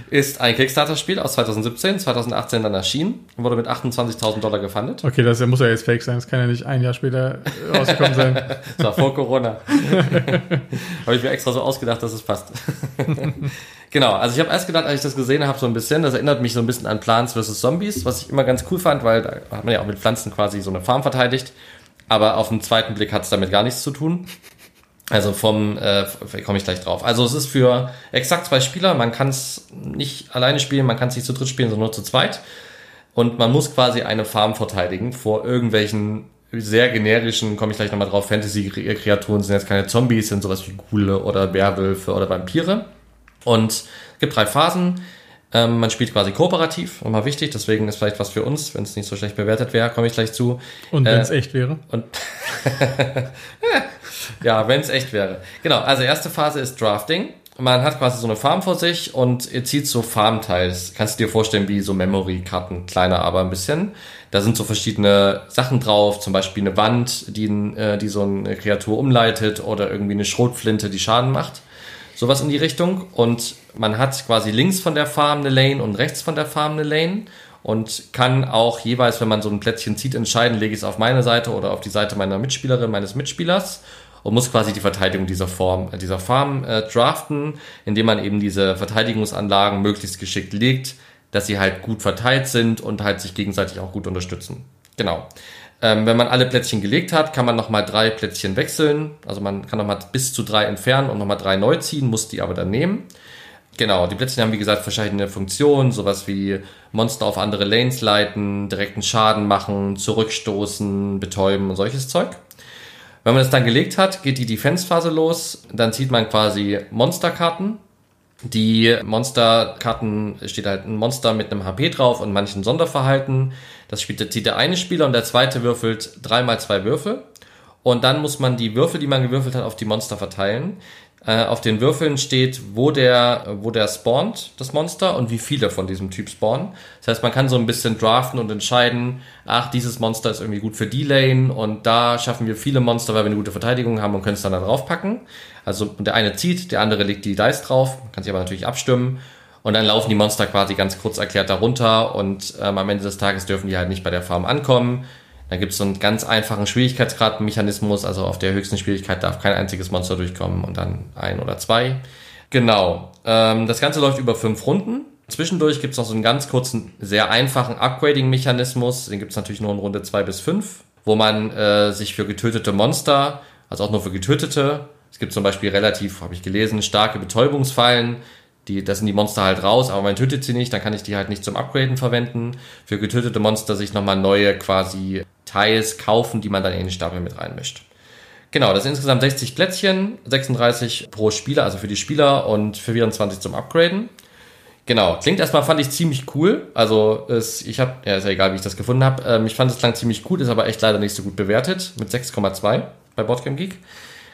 ist ein Kickstarter-Spiel aus 2017, 2018 dann erschienen und wurde mit 28.000 Dollar gefundet. Okay, das muss ja jetzt fake sein. Das kann ja nicht ein Jahr später rausgekommen sein. Das war vor Corona. habe ich mir extra so ausgedacht, dass es passt. genau, also ich habe erst gedacht, als ich das gesehen habe, so ein bisschen, das erinnert mich so ein bisschen an Plants vs. Zombies, was ich immer ganz cool fand, weil da hat man ja auch mit Pflanzen quasi so eine Farm verteidigt. Aber auf den zweiten Blick hat es damit gar nichts zu tun. Also vom, äh, komme ich gleich drauf. Also es ist für exakt zwei Spieler. Man kann es nicht alleine spielen, man kann es nicht zu dritt spielen, sondern nur zu zweit. Und man muss quasi eine Farm verteidigen vor irgendwelchen sehr generischen, komme ich gleich nochmal drauf, Fantasy-Kreaturen sind jetzt keine Zombies, sind sowas wie Ghule oder Werwölfe oder Vampire. Und es gibt drei Phasen. Ähm, man spielt quasi kooperativ, nochmal wichtig, deswegen ist vielleicht was für uns, wenn es nicht so schlecht bewertet wäre, komme ich gleich zu. Und wenn es Äh, echt wäre. Und ja, wenn es echt wäre. Genau, also erste Phase ist Drafting. Man hat quasi so eine Farm vor sich und ihr zieht so Farmteils. Kannst du dir vorstellen wie so Memory-Karten, kleiner aber ein bisschen. Da sind so verschiedene Sachen drauf, zum Beispiel eine Wand, die, äh, die so eine Kreatur umleitet oder irgendwie eine Schrotflinte, die Schaden macht. Sowas in die Richtung. Und man hat quasi links von der Farm eine Lane und rechts von der Farm eine Lane. Und kann auch jeweils, wenn man so ein Plättchen zieht, entscheiden, lege ich es auf meine Seite oder auf die Seite meiner Mitspielerin, meines Mitspielers. Und muss quasi die Verteidigung dieser Form, äh, dieser Farm äh, draften, indem man eben diese Verteidigungsanlagen möglichst geschickt legt, dass sie halt gut verteilt sind und halt sich gegenseitig auch gut unterstützen. Genau. Ähm, wenn man alle Plättchen gelegt hat, kann man nochmal drei Plättchen wechseln. Also man kann nochmal bis zu drei entfernen und nochmal drei neu ziehen, muss die aber dann nehmen. Genau, die Plättchen haben wie gesagt verschiedene Funktionen, sowas wie Monster auf andere Lanes leiten, direkten Schaden machen, zurückstoßen, betäuben und solches Zeug. Wenn man es dann gelegt hat, geht die Defense-Phase los. Dann zieht man quasi Monsterkarten. Die Monsterkarten steht halt ein Monster mit einem HP drauf und manchen Sonderverhalten. Das spielt, zieht der eine Spieler und der zweite würfelt dreimal zwei Würfel. Und dann muss man die Würfel, die man gewürfelt hat, auf die Monster verteilen. Äh, auf den Würfeln steht, wo der, wo der spawnt, das Monster, und wie viele von diesem Typ spawnen. Das heißt, man kann so ein bisschen draften und entscheiden, ach, dieses Monster ist irgendwie gut für die Lane und da schaffen wir viele Monster, weil wir eine gute Verteidigung haben und können es dann da draufpacken. Also der eine zieht, der andere legt die Dice drauf, kann sich aber natürlich abstimmen. Und dann laufen die Monster quasi ganz kurz erklärt darunter und ähm, am Ende des Tages dürfen die halt nicht bei der Farm ankommen. Da gibt es so einen ganz einfachen Schwierigkeitsgradmechanismus, also auf der höchsten Schwierigkeit darf kein einziges Monster durchkommen und dann ein oder zwei. Genau. Ähm, das Ganze läuft über fünf Runden. Zwischendurch gibt es noch so einen ganz kurzen, sehr einfachen Upgrading-Mechanismus. Den gibt es natürlich nur in Runde zwei bis fünf, wo man äh, sich für getötete Monster, also auch nur für getötete, es gibt zum Beispiel relativ, habe ich gelesen, starke Betäubungsfallen, die, das sind die Monster halt raus, aber man tötet sie nicht, dann kann ich die halt nicht zum Upgraden verwenden. Für getötete Monster sich nochmal neue quasi Teils kaufen, die man dann in den Stapel mit reinmischt. Genau, das sind insgesamt 60 Plätzchen, 36 pro Spieler, also für die Spieler und für 24 zum Upgraden. Genau, klingt erstmal fand ich ziemlich cool. Also es, ich habe, ja ist ja egal, wie ich das gefunden habe. Ähm, ich fand es klang ziemlich gut, ist aber echt leider nicht so gut bewertet mit 6,2 bei Boardgame Geek.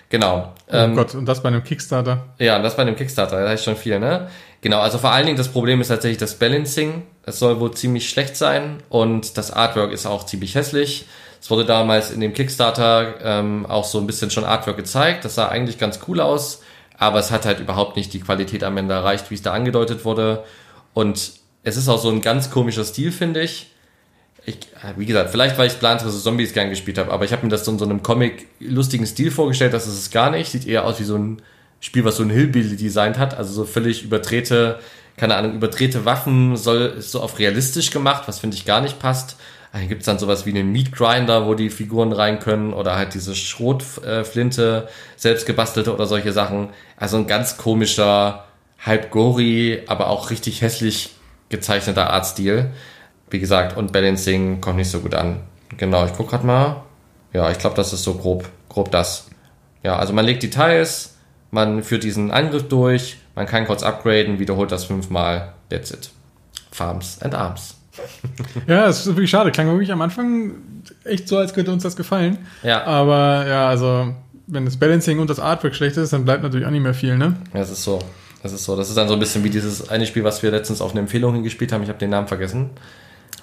Genau. Oh ähm, Gott, und das bei einem Kickstarter? Ja, das bei einem Kickstarter, das heißt schon viel, ne? Genau, also vor allen Dingen das Problem ist tatsächlich das Balancing. Es soll wohl ziemlich schlecht sein und das Artwork ist auch ziemlich hässlich. Es wurde damals in dem Kickstarter ähm, auch so ein bisschen schon Artwork gezeigt. Das sah eigentlich ganz cool aus, aber es hat halt überhaupt nicht die Qualität am Ende erreicht, wie es da angedeutet wurde. Und es ist auch so ein ganz komischer Stil, finde ich. Ich. Wie gesagt, vielleicht weil ich Plants vs. Zombies gern gespielt habe, aber ich habe mir das so in so einem Comic-lustigen Stil vorgestellt, das ist es gar nicht. Sieht eher aus wie so ein Spiel, was so ein Hillbilly designt hat, also so völlig überdrehte, keine Ahnung, überdrehte Waffen, soll ist so auf realistisch gemacht, was finde ich gar nicht passt. Dann gibt's dann sowas wie einen Meat Grinder, wo die Figuren rein können oder halt diese Schrotflinte, selbst gebastelte oder solche Sachen. Also ein ganz komischer, halb gory, aber auch richtig hässlich gezeichneter Artstil. Wie gesagt, und Balancing kommt nicht so gut an. Genau, ich guck grad mal. Ja, ich glaube, das ist so grob, grob das. Ja, also man legt die Teils, man führt diesen Angriff durch, man kann kurz upgraden, wiederholt das fünfmal, that's it. Farms and Arms. ja, es ist wirklich schade. Klang wirklich am Anfang echt so, als könnte uns das gefallen. Ja. Aber ja, also, wenn das Balancing und das Artwork schlecht ist, dann bleibt natürlich auch nicht mehr viel, ne? Ja, es ist so. Das ist so. Das ist dann so ein bisschen wie dieses eine Spiel, was wir letztens auf eine Empfehlung hingespielt haben. Ich habe den Namen vergessen.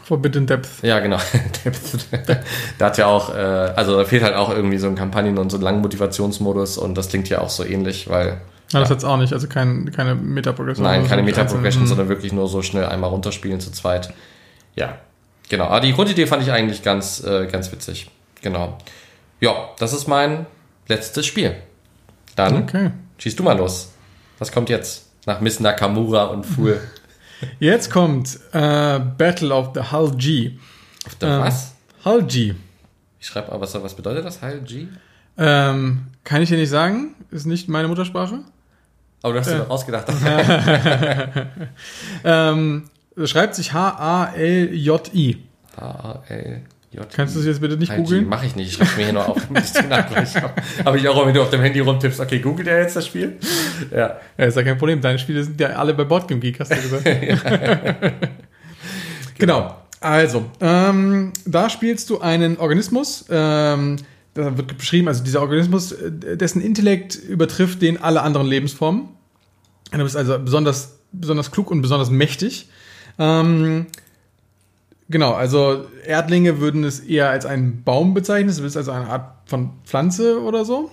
Forbidden Depth. Ja, genau. da hat ja auch, äh, also da fehlt halt auch irgendwie so ein Kampagnen- und so ein langen Motivationsmodus und das klingt ja auch so ähnlich, weil ja, das hat's auch nicht, also kein, keine Meta-Progression. Nein, keine Meta-Progression, sondern wirklich nur so schnell einmal runterspielen zu zweit. Ja, genau. Aber die Grundidee fand ich eigentlich ganz, äh, ganz witzig. Genau. Ja, das ist mein letztes Spiel. Dann okay. schießt du mal los. Was kommt jetzt? Nach Miss Nakamura und Fool. Jetzt kommt äh, Battle of the Hull G. Auf der äh, was? Hull G. Ich schreibe aber, was, was bedeutet das, Hull G? Ähm, kann ich dir nicht sagen. Ist nicht meine Muttersprache. Aber du hast äh. dir doch ausgedacht. ähm, schreibt sich H-A-L-J-I. H-A-L-J-I. Kannst du es jetzt bitte nicht googeln? Mach ich nicht. Ich schreibe mir hier nur auf. Habe ich auch, wenn du auf dem Handy rumtippst, okay, googelt er jetzt das Spiel? Ja. ja. Ist ja kein Problem. Deine Spiele sind ja alle bei Boardgame Geek, hast du gesagt. genau. Also, ähm, da spielst du einen Organismus, ähm, da wird beschrieben, also dieser Organismus, äh, dessen Intellekt übertrifft den alle anderen Lebensformen. Du bist also besonders, besonders klug und besonders mächtig. Ähm, genau, also Erdlinge würden es eher als einen Baum bezeichnen. Es ist also eine Art von Pflanze oder so.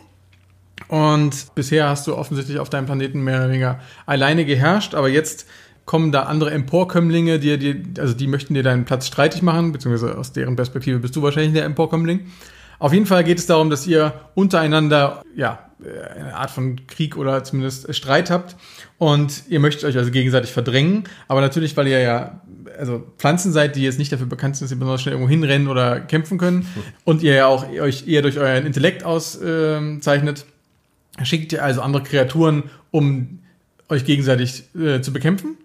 Und bisher hast du offensichtlich auf deinem Planeten mehr oder weniger alleine geherrscht, aber jetzt kommen da andere Emporkömmlinge, die, die, also die möchten dir deinen Platz streitig machen, beziehungsweise aus deren Perspektive bist du wahrscheinlich der Emporkömmling. Auf jeden Fall geht es darum, dass ihr untereinander, ja, eine Art von Krieg oder zumindest Streit habt und ihr möchtet euch also gegenseitig verdrängen, aber natürlich, weil ihr ja also Pflanzen seid, die jetzt nicht dafür bekannt sind, dass ihr besonders schnell irgendwo hinrennen oder kämpfen können und ihr ja auch euch eher durch euren Intellekt auszeichnet, schickt ihr also andere Kreaturen, um euch gegenseitig äh, zu bekämpfen.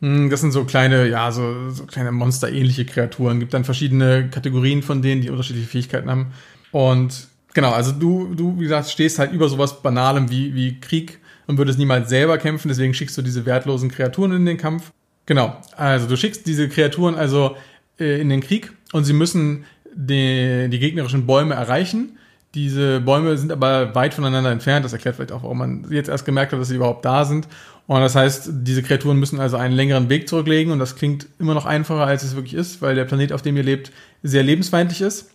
Hm, das sind so kleine, ja, so, so kleine monsterähnliche Kreaturen. Gibt dann verschiedene Kategorien von denen, die unterschiedliche Fähigkeiten haben. Und genau, also du, du, wie gesagt, stehst halt über sowas Banalem wie, wie Krieg und würdest niemals selber kämpfen, deswegen schickst du diese wertlosen Kreaturen in den Kampf. Genau, also du schickst diese Kreaturen also äh, in den Krieg und sie müssen die, die gegnerischen Bäume erreichen. Diese Bäume sind aber weit voneinander entfernt. Das erklärt vielleicht auch, warum man jetzt erst gemerkt hat, dass sie überhaupt da sind. Und das heißt, diese Kreaturen müssen also einen längeren Weg zurücklegen und das klingt immer noch einfacher, als es wirklich ist, weil der Planet, auf dem ihr lebt, sehr lebensfeindlich ist.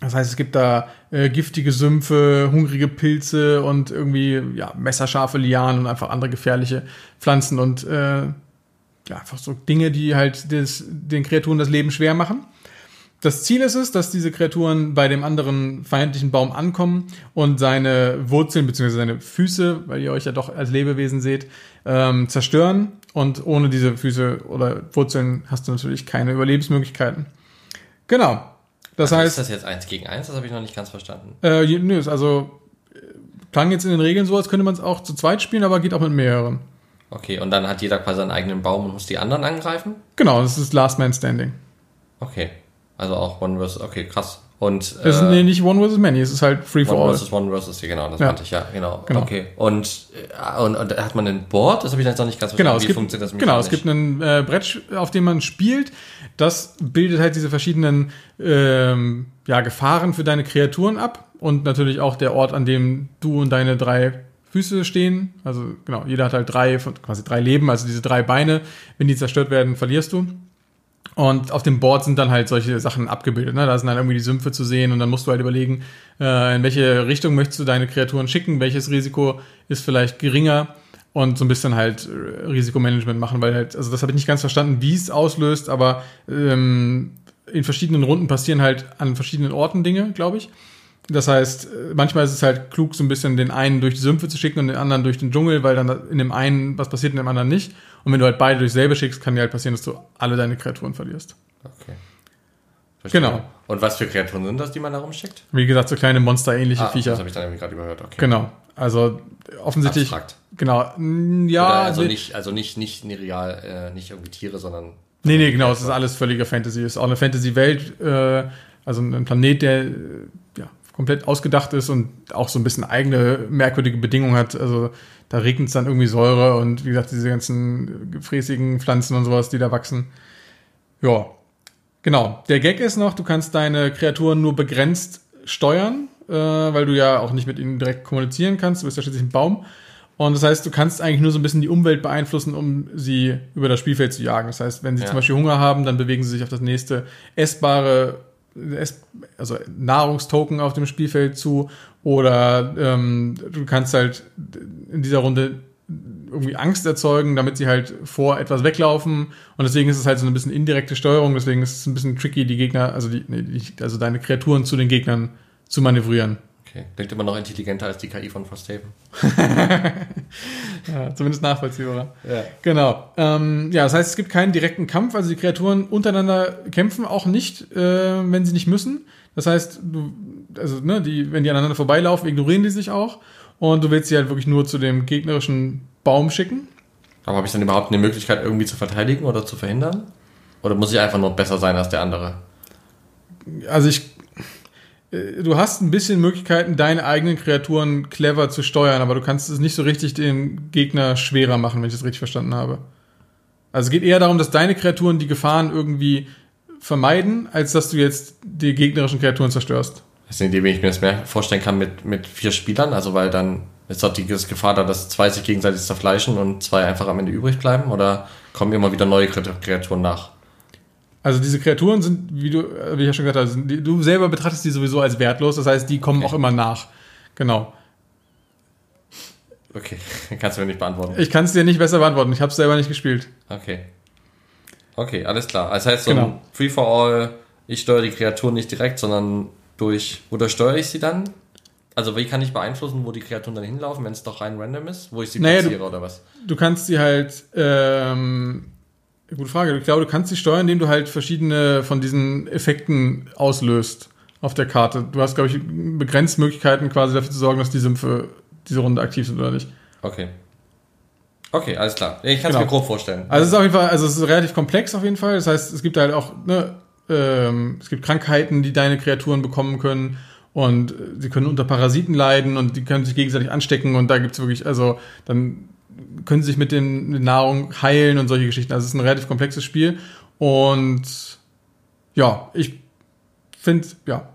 Das heißt, es gibt da äh, giftige Sümpfe, hungrige Pilze und irgendwie ja, messerscharfe Lianen und einfach andere gefährliche Pflanzen und äh, ja, einfach so Dinge, die halt des, den Kreaturen das Leben schwer machen. Das Ziel ist es, dass diese Kreaturen bei dem anderen feindlichen Baum ankommen und seine Wurzeln bzw. seine Füße, weil ihr euch ja doch als Lebewesen seht, ähm, zerstören. Und ohne diese Füße oder Wurzeln hast du natürlich keine Überlebensmöglichkeiten. Genau. Das also heißt. Ist das jetzt eins gegen eins? Das habe ich noch nicht ganz verstanden. Äh, nö, also klang jetzt in den Regeln so, als könnte man es auch zu zweit spielen, aber geht auch mit mehreren. Okay, und dann hat jeder quasi seinen eigenen Baum und muss die anderen angreifen? Genau, das ist Last Man Standing. Okay. Also auch One versus, okay, krass. Und, es ist äh, nee, nicht One versus Many, es ist halt Free for All. One versus One versus, genau, das ja. meinte ich, ja, genau. genau. Okay. Und, äh, und, und hat man ein Board? Das habe ich jetzt noch nicht ganz verstanden. Genau, Wie gibt, funktioniert das Genau, es gibt ein äh, Brett, auf dem man spielt. Das bildet halt diese verschiedenen ähm, ja, Gefahren für deine Kreaturen ab. und natürlich auch der Ort, an dem du und deine drei Füße stehen. Also genau, jeder hat halt drei, quasi drei Leben, also diese drei Beine. Wenn die zerstört werden, verlierst du. Und auf dem Board sind dann halt solche Sachen abgebildet. Ne? Da sind dann irgendwie die Sümpfe zu sehen und dann musst du halt überlegen, äh, in welche Richtung möchtest du deine Kreaturen schicken, welches Risiko ist vielleicht geringer und so ein bisschen halt äh, Risikomanagement machen, weil halt, also das habe ich nicht ganz verstanden, wie es auslöst, aber ähm, in verschiedenen Runden passieren halt an verschiedenen Orten Dinge, glaube ich. Das heißt, manchmal ist es halt klug, so ein bisschen den einen durch die Sümpfe zu schicken und den anderen durch den Dschungel, weil dann in dem einen was passiert, in dem anderen nicht. Und wenn du halt beide durch selbe schickst, kann dir halt passieren, dass du alle deine Kreaturen verlierst. Okay. Verstehe. Genau. Und was für Kreaturen sind das, die man da rumschickt? Wie gesagt, so kleine monsterähnliche ah, Viecher. Das habe ich dann irgendwie gerade überhört. Okay. Genau. Also offensichtlich. Abstrakt. Genau. Ja. Oder also nicht, also nicht, nicht real, äh, nicht irgendwie Tiere, sondern. Nee, nee, genau. Es ist alles völliger Fantasy. Es ist auch eine Fantasy-Welt, äh, also ein Planet, der ja, komplett ausgedacht ist und auch so ein bisschen eigene merkwürdige Bedingungen hat. Also da regnet es dann irgendwie Säure und wie gesagt, diese ganzen gefräßigen Pflanzen und sowas, die da wachsen. Ja, genau. Der Gag ist noch, du kannst deine Kreaturen nur begrenzt steuern, äh, weil du ja auch nicht mit ihnen direkt kommunizieren kannst. Du bist ja schließlich ein Baum. Und das heißt, du kannst eigentlich nur so ein bisschen die Umwelt beeinflussen, um sie über das Spielfeld zu jagen. Das heißt, wenn sie ja. zum Beispiel Hunger haben, dann bewegen sie sich auf das nächste essbare also Nahrungstoken auf dem Spielfeld zu oder ähm, du kannst halt in dieser Runde irgendwie Angst erzeugen, damit sie halt vor etwas weglaufen und deswegen ist es halt so ein bisschen indirekte Steuerung, deswegen ist es ein bisschen tricky, die Gegner, also die, also deine Kreaturen zu den Gegnern zu manövrieren. Okay. Klingt immer noch intelligenter als die KI von Frosthaven. ja, zumindest nachvollziehbarer. Ja. Genau. Ähm, ja, das heißt, es gibt keinen direkten Kampf, also die Kreaturen untereinander kämpfen auch nicht, äh, wenn sie nicht müssen. Das heißt, du, also, ne, die, wenn die aneinander vorbeilaufen, ignorieren die sich auch. Und du willst sie halt wirklich nur zu dem gegnerischen Baum schicken. Aber habe ich dann überhaupt eine Möglichkeit, irgendwie zu verteidigen oder zu verhindern? Oder muss ich einfach nur besser sein als der andere? Also ich du hast ein bisschen Möglichkeiten, deine eigenen Kreaturen clever zu steuern, aber du kannst es nicht so richtig dem Gegner schwerer machen, wenn ich das richtig verstanden habe. Also es geht eher darum, dass deine Kreaturen die Gefahren irgendwie vermeiden, als dass du jetzt die gegnerischen Kreaturen zerstörst. Das ist eine Idee, wie ich mir das mehr vorstellen kann mit, mit vier Spielern, also weil dann ist doch die Gefahr da, dass zwei sich gegenseitig zerfleischen und zwei einfach am Ende übrig bleiben oder kommen immer wieder neue Kreaturen nach? Also diese Kreaturen sind, wie du, wie ich ja schon gesagt habe, die, du selber betrachtest die sowieso als wertlos. Das heißt, die kommen okay. auch immer nach. Genau. Okay, kannst du mir nicht beantworten. Ich kann es dir nicht besser beantworten. Ich habe es selber nicht gespielt. Okay. Okay, alles klar. Das heißt, so genau. ein Free for All, ich steuere die Kreaturen nicht direkt, sondern durch, oder steuere ich sie dann? Also wie kann ich beeinflussen, wo die Kreaturen dann hinlaufen, wenn es doch rein random ist, wo ich sie naja, platziere du, oder was? Du kannst sie halt ähm, Gute Frage. Ich glaube, du kannst sie steuern, indem du halt verschiedene von diesen Effekten auslöst auf der Karte. Du hast, glaube ich, begrenzt Möglichkeiten, quasi dafür zu sorgen, dass die Sümpfe diese Runde aktiv sind oder nicht. Okay. Okay, alles klar. Ich kann es genau. mir grob vorstellen. Also es ist auf jeden Fall, also es ist relativ komplex auf jeden Fall. Das heißt, es gibt halt auch, ne, ähm, es gibt Krankheiten, die deine Kreaturen bekommen können und sie können unter Parasiten leiden und die können sich gegenseitig anstecken und da gibt es wirklich, also dann können sich mit den Nahrung heilen und solche Geschichten. Also es ist ein relativ komplexes Spiel. Und ja, ich finde, ja.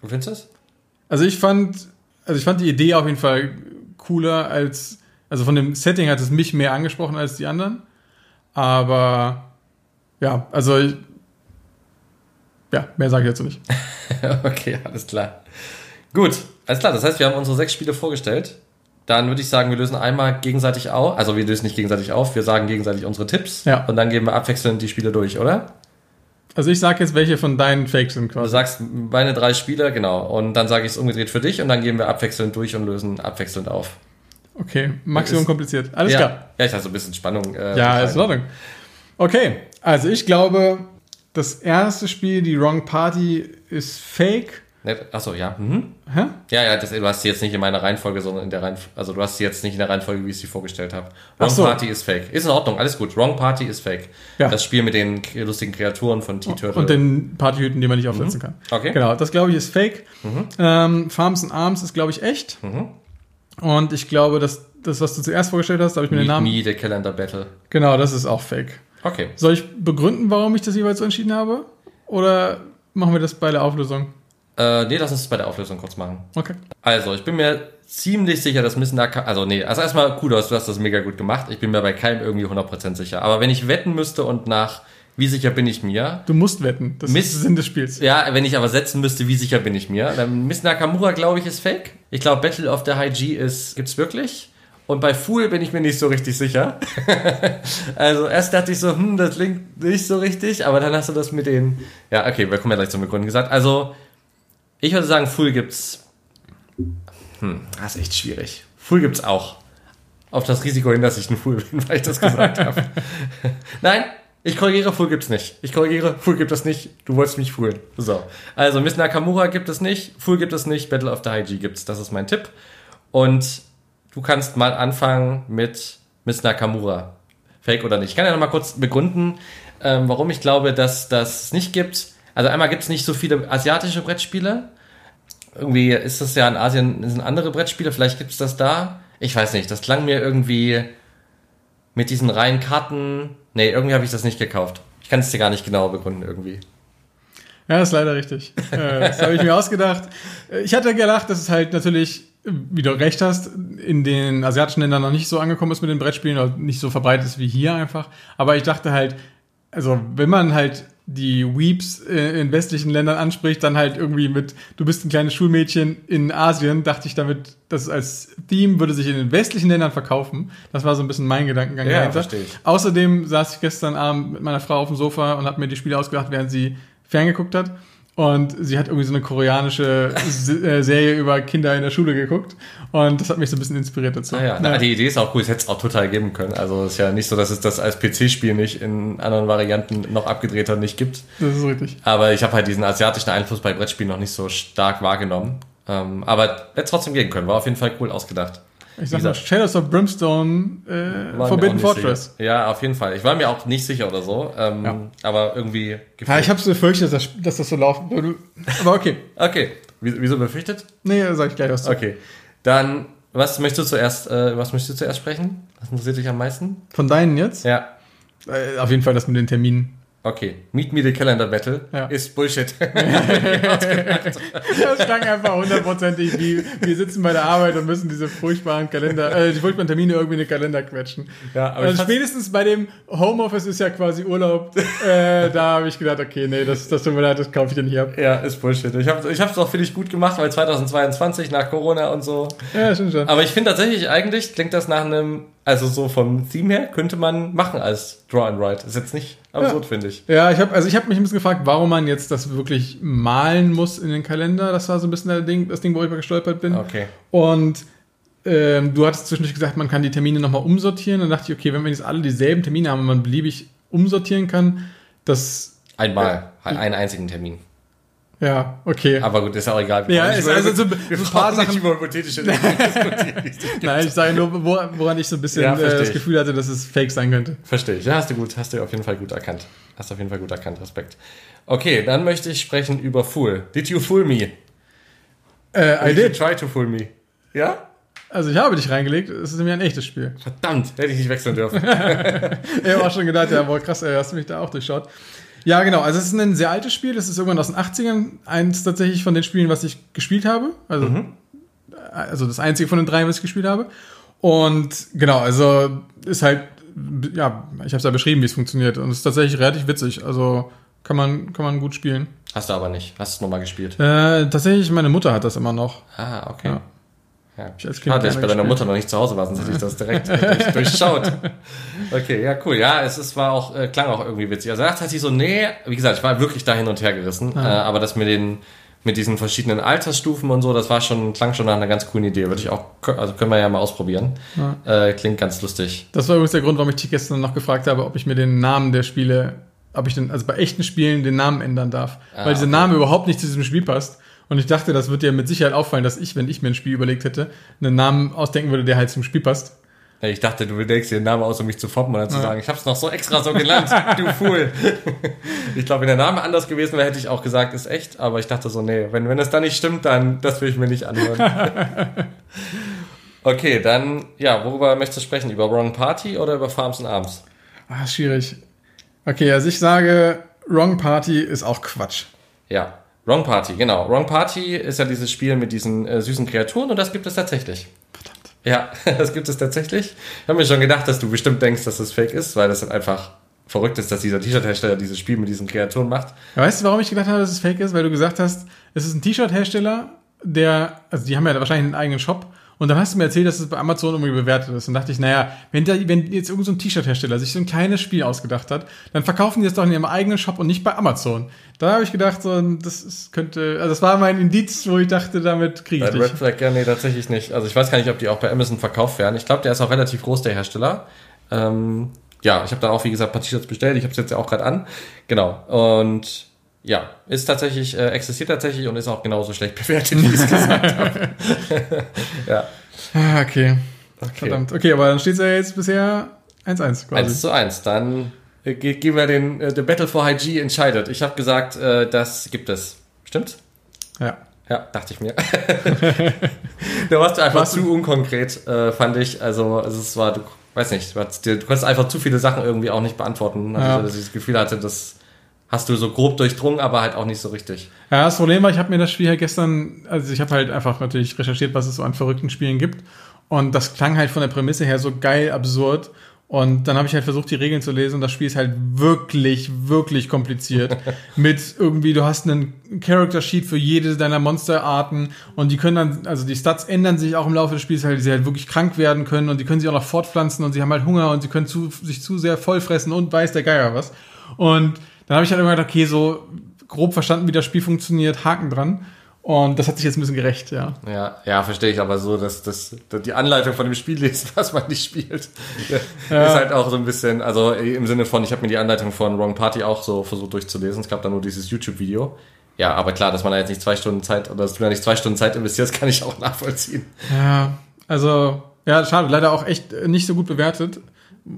Du findest das? Also ich fand, also ich fand die Idee auf jeden Fall cooler als, also von dem Setting hat es mich mehr angesprochen als die anderen. Aber ja, also ich, ja, mehr sage ich dazu nicht. okay, alles klar. Gut, alles klar. Das heißt, wir haben unsere sechs Spiele vorgestellt. Dann würde ich sagen, wir lösen einmal gegenseitig auf. Also wir lösen nicht gegenseitig auf, wir sagen gegenseitig unsere Tipps. Ja. Und dann gehen wir abwechselnd die Spiele durch, oder? Also ich sage jetzt, welche von deinen Fakes sind quasi. Du sagst meine drei Spiele, genau. Und dann sage ich es umgedreht für dich und dann gehen wir abwechselnd durch und lösen abwechselnd auf. Okay, Maximum ist, kompliziert. Alles ja, klar. Ja, ich hatte so ein bisschen Spannung. Äh, ja, ist in Ordnung. Okay, also ich glaube, das erste Spiel, die Wrong Party, ist fake. Achso, ja. Mhm. Hä? Ja, ja, das, du hast sie jetzt nicht in meiner Reihenfolge, sondern in der Reihenfolge. Also du hast sie jetzt nicht in der Reihenfolge, wie ich sie vorgestellt habe. Wrong so. Party ist fake. Ist in Ordnung, alles gut. Wrong Party ist fake. Ja. Das Spiel mit den lustigen Kreaturen von T-Turtle. Und den Partyhüten, die man nicht aufsetzen mhm. kann. Okay. Genau, das glaube ich ist fake. Mhm. Ähm, Farms and Arms ist, glaube ich, echt. Mhm. Und ich glaube, dass das, was du zuerst vorgestellt hast, habe ich mir den Namen. Me, the Calendar Battle. Genau, das ist auch fake. Okay. Soll ich begründen, warum ich das jeweils so entschieden habe? Oder machen wir das bei der Auflösung? Äh, nee, lass uns das bei der Auflösung kurz machen. Okay. Also, ich bin mir ziemlich sicher, dass Miss Naka, also nee, also erstmal Kudos, du hast das mega gut gemacht. Ich bin mir bei keinem irgendwie 100% sicher. Aber wenn ich wetten müsste und nach, wie sicher bin ich mir? Du musst wetten. Das Miss- ist der Sinn des Spiels. Ja, wenn ich aber setzen müsste, wie sicher bin ich mir? Dann Miss Nakamura, glaube ich, ist fake. Ich glaube, Battle of the High G ist, gibt's wirklich. Und bei Fool bin ich mir nicht so richtig sicher. also erst dachte ich so, hm, das klingt nicht so richtig, aber dann hast du das mit den, ja, okay, wir kommen ja gleich zum Begründen gesagt. Also, ich würde sagen, Fool gibt's, hm, das ist echt schwierig. Fool gibt's auch. Auf das Risiko hin, dass ich ein Fool bin, weil ich das gesagt habe. Nein, ich korrigiere, Fool gibt's nicht. Ich korrigiere, Fool gibt es nicht. Du wolltest mich foolen. So. Also, Miss Nakamura gibt es nicht, Fool gibt es nicht, Battle of the High gibt's. Das ist mein Tipp. Und du kannst mal anfangen mit Miss Nakamura. Fake oder nicht. Ich kann ja noch mal kurz begründen, ähm, warum ich glaube, dass das nicht gibt. Also einmal gibt es nicht so viele asiatische Brettspiele. Irgendwie ist das ja in Asien sind andere Brettspiele, vielleicht gibt es das da. Ich weiß nicht, das klang mir irgendwie mit diesen reinen Karten. Nee, irgendwie habe ich das nicht gekauft. Ich kann es dir gar nicht genau begründen irgendwie. Ja, ist leider richtig. Äh, das habe ich mir ausgedacht. Ich hatte gedacht, dass es halt natürlich, wie du recht hast, in den asiatischen Ländern noch nicht so angekommen ist mit den Brettspielen oder nicht so verbreitet ist wie hier einfach. Aber ich dachte halt, also wenn man halt die Weeps äh, in westlichen Ländern anspricht, dann halt irgendwie mit, du bist ein kleines Schulmädchen in Asien, dachte ich damit, das als Theme würde sich in den westlichen Ländern verkaufen. Das war so ein bisschen mein Gedankengang Ja, dahinter. verstehe ich. Außerdem saß ich gestern Abend mit meiner Frau auf dem Sofa und habe mir die Spiele ausgedacht, während sie ferngeguckt hat. Und sie hat irgendwie so eine koreanische äh, Serie über Kinder in der Schule geguckt. Und das hat mich so ein bisschen inspiriert dazu. Naja, na, die Idee ist auch cool, es hätte es auch total geben können. Also es ist ja nicht so, dass es das als PC-Spiel nicht in anderen Varianten noch abgedrehter nicht gibt. Das ist richtig. Aber ich habe halt diesen asiatischen Einfluss bei Brettspielen noch nicht so stark wahrgenommen. Ähm, aber hätte es trotzdem gehen können. War auf jeden Fall cool ausgedacht. Ich sag mal, Shadows of Brimstone, äh, Forbidden Fortress. Sicher. Ja, auf jeden Fall. Ich war mir auch nicht sicher oder so. Ähm, Ja. Aber irgendwie Ja, gefühlt. ich habe so befürchtet, dass das, dass das so laufen würde. Aber okay. okay. Wie- Wieso befürchtet? Nee, sag ich gleich was zu. Okay. Dann, was möchtest du zuerst, äh, was möchtest du zuerst sprechen? Was interessiert dich am meisten? Von deinen jetzt? Ja. Äh, auf jeden Fall das mit den Terminen. Okay. Meet Me the Calendar Battle Ja. ist Bullshit. Das klang einfach hundertprozentig wie, wir sitzen bei der Arbeit und müssen diese furchtbaren Kalender, äh, die furchtbaren Termine irgendwie in den Kalender quetschen. Ja, aber also spätestens bei dem Homeoffice ist ja quasi Urlaub, äh, da habe ich gedacht, okay, nee, das, das tut mir leid, das kaufe ich dir nicht ab. Ja, ist Bullshit. Ich habe ich hab's auch, finde ich, gut gemacht, weil 2022 nach Corona und so. Ja, stimmt schon. Aber ich finde tatsächlich, eigentlich klingt das nach einem, also so vom Theme her, könnte man machen als Draw and Write. Ist jetzt nicht absurd, finde ich. Ja, ich habe also ich habe mich ein bisschen gefragt, warum man jetzt das wirklich malen muss in den Kalender. Das war so ein bisschen das Ding, das Ding wo ich mal gestolpert bin. Okay. Und ähm, du hattest zwischendurch gesagt, man kann die Termine nochmal umsortieren. Dann dachte ich, okay, wenn wir jetzt alle dieselben Termine haben und man beliebig umsortieren kann, das Einmal. Einen einzigen Termin. Ja, okay. Aber gut, ist auch egal. Wir Ja, ist nicht also so- wir ein paar brauchen nicht Sachen- über hypothetische. Nein, ich sage nur, wo- woran ich so ein bisschen Ja, äh, das. Gefühl hatte, dass es fake sein könnte. Verstehe ich. Ja, hast du gut, hast du auf jeden Fall gut erkannt. Hast du auf jeden Fall gut erkannt. Respekt. Okay, dann möchte ich sprechen über Fool. Did you fool me? Äh, I Did you did. try to fool me? Ja? Also ich habe dich reingelegt, es ist nämlich ein echtes Spiel. Verdammt, hätte ich nicht wechseln dürfen. Ich habe auch schon gedacht, ja, boah, krass, ey, hast du mich da auch durchschaut. Ja, genau. Also es ist ein sehr altes Spiel. Das ist irgendwann aus den 80ern. Eins tatsächlich von den Spielen, was ich gespielt habe. Also, also das einzige von den drei, was ich gespielt habe. Und genau, also ist halt, ja, ich habe es ja beschrieben, wie es funktioniert. Und es ist tatsächlich relativ witzig. Also kann man, kann man gut spielen. Hast du aber nicht. Hast du nochmal gespielt? Äh, tatsächlich, meine Mutter hat das immer noch. Ah, okay. Ja. Ja. Ich als Kind Schade, dass ich bei deiner. Mutter noch nicht zu Hause war, sonst hätte ich das direkt durch, durchschaut. Okay, ja, cool. Ja, es ist, war auch, äh, klang auch irgendwie witzig. Also erst hatte ich so, nee, wie gesagt, ich war wirklich da hin und her gerissen. Äh, aber das mit den, mit diesen verschiedenen Altersstufen und so, das war schon, klang schon nach einer ganz coolen Idee. Würde ich auch, also können wir ja mal ausprobieren. Äh, klingt ganz lustig. Das war übrigens der Grund, warum ich dich gestern noch gefragt habe, ob ich mir den Namen der Spiele, ob ich den, also bei echten Spielen den Namen ändern darf. Ah, weil dieser okay. Name überhaupt nicht zu diesem Spiel passt. Und ich dachte, das wird dir mit Sicherheit auffallen, dass ich, wenn ich mir ein Spiel überlegt hätte, einen Namen ausdenken würde, der halt zum Spiel passt. Ja, Ich dachte, du denkst dir den Namen aus, um mich zu foppen und dann zu sagen, ich hab's noch so extra so genannt, du Fool. ich glaube, wenn der Name anders gewesen wäre, hätte ich auch gesagt, ist echt. Aber ich dachte so, nee, wenn, wenn das dann nicht stimmt, dann das will ich mir nicht anhören. okay, dann, ja, worüber möchtest du sprechen? Über Wrong Party oder über Farms and Arms? Ah, schwierig. Okay, also ich sage, Wrong Party ist auch Quatsch. Ja. Wrong Party, genau. Wrong Party ist ja dieses Spiel mit diesen äh, süßen Kreaturen und das gibt es tatsächlich. Verdammt. Ja, das gibt es tatsächlich. Ich habe mir schon gedacht, dass du bestimmt denkst, dass das fake ist, weil das dann einfach verrückt ist, dass dieser T-Shirt-Hersteller dieses Spiel mit diesen Kreaturen macht. Ja, weißt du, warum ich gedacht habe, dass es fake ist? Weil du gesagt hast, es ist ein T-Shirt-Hersteller, der, also die haben ja wahrscheinlich einen eigenen Shop und dann hast du mir erzählt, dass es bei Amazon irgendwie bewertet ist. Und dachte ich, naja, wenn, da, wenn jetzt irgendein so ein T-Shirt-Hersteller sich so ein kleines Spiel ausgedacht hat, dann verkaufen die das doch in ihrem eigenen Shop und nicht bei Amazon. Da habe ich gedacht, so, das ist, könnte, also das war mein Indiz, wo ich dachte, damit kriege ich dich. Red Flag, ja, nee, tatsächlich nicht. Also ich weiß gar nicht, ob die auch bei Amazon verkauft werden. Ich glaube, der ist auch relativ groß, der Hersteller. Ähm, ja, ich habe da auch, wie gesagt, ein paar T-Shirts bestellt. Ich habe es jetzt ja auch gerade an. Genau. Und ja, ist tatsächlich, äh, existiert tatsächlich und ist auch genauso schlecht bewertet, wie ich es gesagt habe. ja. Ah, okay. okay. Verdammt. Okay, aber dann steht es ja jetzt bisher 1-1 quasi. 1 zu 1. Dann äh, gehen wir den äh, The Battle for High entscheidet. Ich habe gesagt, äh, das gibt es. Stimmt? Ja. Ja, dachte ich mir. da warst du einfach warst zu unkonkret, äh, fand ich. Also, also es war, du weiß nicht, du, du konntest einfach zu viele Sachen irgendwie auch nicht beantworten. Also, ja. dass ich das Gefühl hatte, dass hast du so grob durchdrungen, aber halt auch nicht so richtig. Ja, das Problem war, ich habe mir das Spiel halt gestern, also ich habe halt einfach natürlich recherchiert, was es so an verrückten Spielen gibt. Und das klang halt von der Prämisse her so geil absurd. Und dann habe ich halt versucht, die Regeln zu lesen und das Spiel ist halt wirklich, wirklich kompliziert. Mit irgendwie, du hast einen Character Sheet für jede deiner Monsterarten und die können dann, also die Stats ändern sich auch im Laufe des Spiels, halt, die halt wirklich krank werden können und die können sich auch noch fortpflanzen und sie haben halt Hunger und sie können zu, sich zu sehr vollfressen und weiß der Geier was. Und dann habe ich halt immer gedacht, okay, so grob verstanden, wie das Spiel funktioniert, Haken dran. Und das hat sich jetzt ein bisschen gerecht, ja. Ja, ja, verstehe ich, aber so, dass, dass, dass die Anleitung von dem Spiel lesen, was man nicht spielt, ja. ist halt auch so ein bisschen, also im Sinne von, ich habe mir die Anleitung von Wrong Party auch so versucht durchzulesen. Es gab da nur dieses YouTube-Video. Ja, aber klar, dass man da jetzt nicht zwei Stunden Zeit, oder dass du da nicht zwei Stunden Zeit investierst, kann ich auch nachvollziehen. Ja, also, ja, schade, leider auch echt nicht so gut bewertet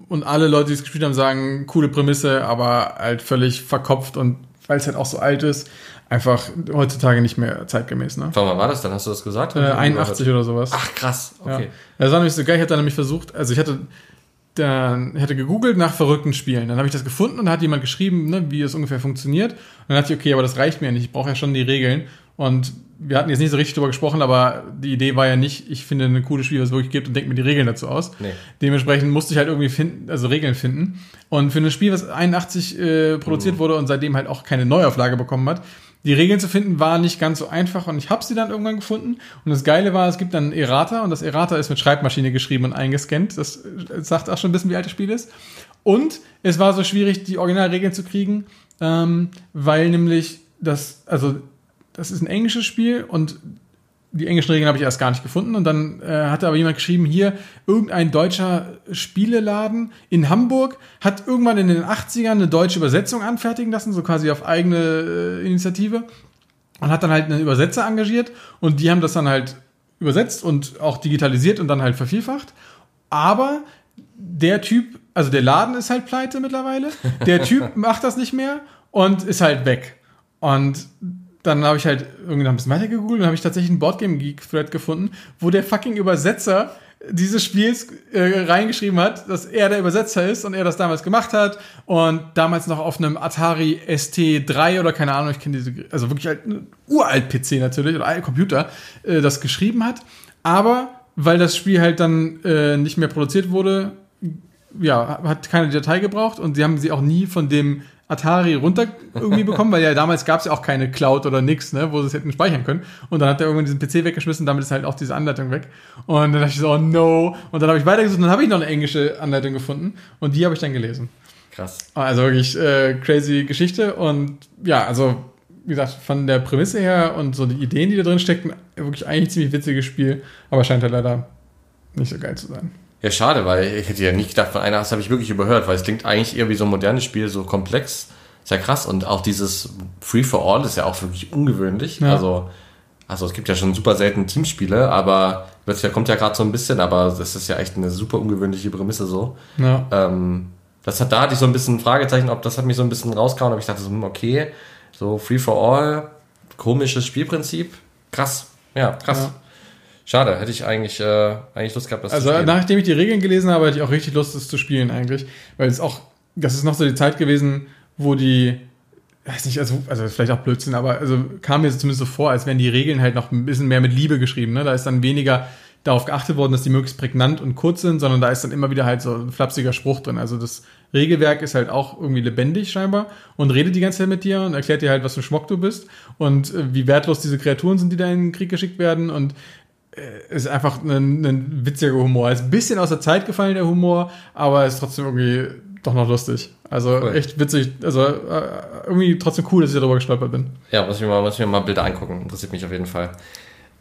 und alle Leute, die es gespielt haben, sagen, coole Prämisse, aber halt völlig verkopft und weil es halt auch so alt ist, einfach heutzutage nicht mehr zeitgemäß. Ne? Wann war das dann? Hast du das gesagt? Äh, 81 oder sowas. Ach krass, okay. Ja. Das war nämlich so geil, ich hatte nämlich versucht, also ich hatte dann ich hatte gegoogelt nach verrückten Spielen. Dann habe ich das gefunden und da hat jemand geschrieben, ne, wie es ungefähr funktioniert. Und dann dachte ich, okay, aber das reicht mir nicht. Ich brauche ja schon die Regeln. Und wir hatten jetzt nicht so richtig drüber gesprochen, aber die Idee war ja nicht, ich finde ein cooles Spiel, was es wirklich gibt und denke mir die Regeln dazu aus. Nee. Dementsprechend musste ich halt irgendwie finden, also Regeln finden. Und für ein Spiel, was 81 äh, produziert mhm. wurde und seitdem halt auch keine Neuauflage bekommen hat, die Regeln zu finden war nicht ganz so einfach und ich habe sie dann irgendwann gefunden. Und das Geile war, es gibt dann ein Errata und das Errata ist mit Schreibmaschine geschrieben und eingescannt. Das, das sagt auch schon ein bisschen, wie alt das Spiel ist. Und es war so schwierig, die Originalregeln zu kriegen, ähm, weil nämlich das, also das ist ein englisches Spiel und die englischen Regeln habe ich erst gar nicht gefunden. Und dann äh, hatte aber jemand geschrieben, hier, irgendein deutscher Spieleladen in Hamburg hat irgendwann in den 80ern eine deutsche Übersetzung anfertigen lassen, so quasi auf eigene äh, Initiative. Und hat dann halt einen Übersetzer engagiert und die haben das dann halt übersetzt und auch digitalisiert und dann halt vervielfacht. Aber der Typ, also der Laden ist halt pleite mittlerweile. Der Typ macht das nicht mehr und ist halt weg. Und dann habe ich halt irgendwie ein bisschen weiter gegoogelt und habe ich tatsächlich einen Boardgame Geek Thread gefunden, wo der fucking Übersetzer dieses Spiels äh, reingeschrieben hat, dass er der Übersetzer ist und er das damals gemacht hat und damals noch auf einem Atari ST3 oder keine Ahnung, ich kenne diese, also wirklich halt uralt PC natürlich oder alt Computer, äh, das geschrieben hat. Aber weil das Spiel halt dann äh, nicht mehr produziert wurde, ja, hat keine Datei gebraucht und sie haben sie auch nie von dem Atari runter irgendwie bekommen, weil ja damals gab es ja auch keine Cloud oder nix, ne, wo sie es hätten speichern können. Und dann hat er irgendwann diesen PC weggeschmissen, damit ist halt auch diese Anleitung weg. Und dann dachte ich so, oh no. Und dann habe ich weitergesucht und dann habe ich noch eine englische Anleitung gefunden und die habe ich dann gelesen. Krass. Also wirklich äh, crazy Geschichte und ja, also wie gesagt, von der Prämisse her und so die Ideen, die da drin stecken, wirklich eigentlich ziemlich witziges Spiel, aber scheint halt leider nicht so geil zu sein. Ja, schade, weil ich hätte ja nicht gedacht, von einer das habe ich wirklich überhört, weil es klingt eigentlich eher wie so ein modernes Spiel, so komplex. Ist ja krass. Und auch dieses Free for All ist ja auch wirklich ungewöhnlich. Ja. Also, also es gibt ja schon super selten Teamspiele, aber plötzlich kommt ja gerade so ein bisschen, aber das ist ja echt eine super ungewöhnliche Prämisse so. Ja. Ähm, das hat, da hatte ich so ein bisschen ein Fragezeichen, ob das hat mich so ein bisschen rausgehauen, aber ich dachte so, hm, okay, so Free for All, komisches Spielprinzip, krass, ja, krass. Ja. Schade, hätte ich eigentlich, äh, eigentlich Lust gehabt, das also, zu spielen. Also nachdem ich die Regeln gelesen habe, hatte ich auch richtig Lust, das zu spielen eigentlich. Weil es auch, das ist noch so die Zeit gewesen, wo die weiß nicht, also, also vielleicht auch Blödsinn, aber also kam mir zumindest so vor, als wären die Regeln halt noch ein bisschen mehr mit Liebe geschrieben. Ne? Da ist dann weniger darauf geachtet worden, dass die möglichst prägnant und kurz sind, sondern da ist dann immer wieder halt so ein flapsiger Spruch drin. Also das Regelwerk ist halt auch irgendwie lebendig scheinbar und redet die ganze Zeit mit dir und erklärt dir halt, was für ein Schmock du bist und äh, wie wertlos diese Kreaturen sind, die da in den Krieg geschickt werden und ist einfach ein, ein witziger Humor. Ist ein bisschen aus der Zeit gefallen, der Humor, aber ist trotzdem irgendwie doch noch lustig. Also cool. echt witzig. Also äh, irgendwie trotzdem cool, dass ich darüber gestolpert bin. Ja, muss ich mir mal, muss ich mir mal Bilder angucken. Interessiert mich auf jeden Fall.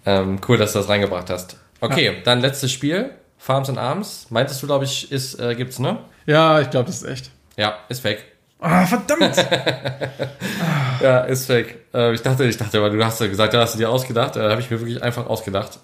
Ähm, cool, dass du das reingebracht hast. Okay, ja. dann letztes Spiel. Farms and Arms. Meintest du, glaube ich, ist, äh, gibt's, ne? Ja, ich glaube, das ist echt. Ja, ist fake. Ah, verdammt! ja, ist fake. Äh, ich dachte, ich dachte, aber du hast ja gesagt, da hast du dir ausgedacht. Da äh, habe ich mir wirklich einfach ausgedacht.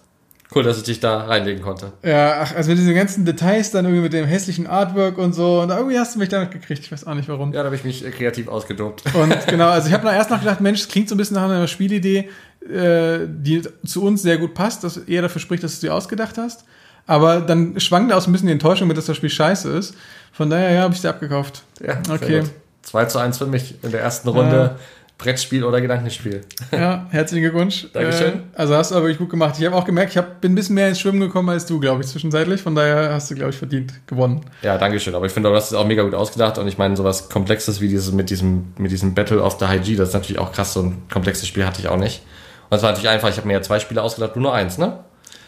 Cool, dass ich dich da reinlegen konnte. Ja, ach, also mit diesen ganzen Details dann irgendwie mit dem hässlichen Artwork und so. Und irgendwie hast du mich damit gekriegt. Ich weiß auch nicht warum. Ja, da habe ich mich äh, kreativ ausgedobt. Und genau, also ich habe erst noch gedacht, Mensch, das klingt so ein bisschen nach einer Spielidee, äh, die zu uns sehr gut passt, dass eher dafür spricht, dass du sie ausgedacht hast. Aber dann schwang da auch so ein bisschen die Enttäuschung mit, dass das Spiel scheiße ist. Von daher, ja, habe ich sie abgekauft. Ja, okay. 2 zu 1 für mich in der ersten Runde. Ja. Brettspiel oder Gedankenspiel. Ja, herzlichen Glückwunsch. Dankeschön. Äh, also hast du aber wirklich gut gemacht. Ich habe auch gemerkt, ich hab, bin ein bisschen mehr ins Schwimmen gekommen als du, glaube ich, zwischenzeitlich. Von daher hast du, glaube ich, verdient gewonnen. Ja, Dankeschön. Aber ich finde, du hast es auch mega gut ausgedacht. Und ich meine, sowas Komplexes wie dieses mit diesem, mit diesem Battle of the High G, das ist natürlich auch krass. So ein komplexes Spiel hatte ich auch nicht. Und es war natürlich einfach, ich habe mir ja zwei Spiele ausgedacht, du nur eins, ne?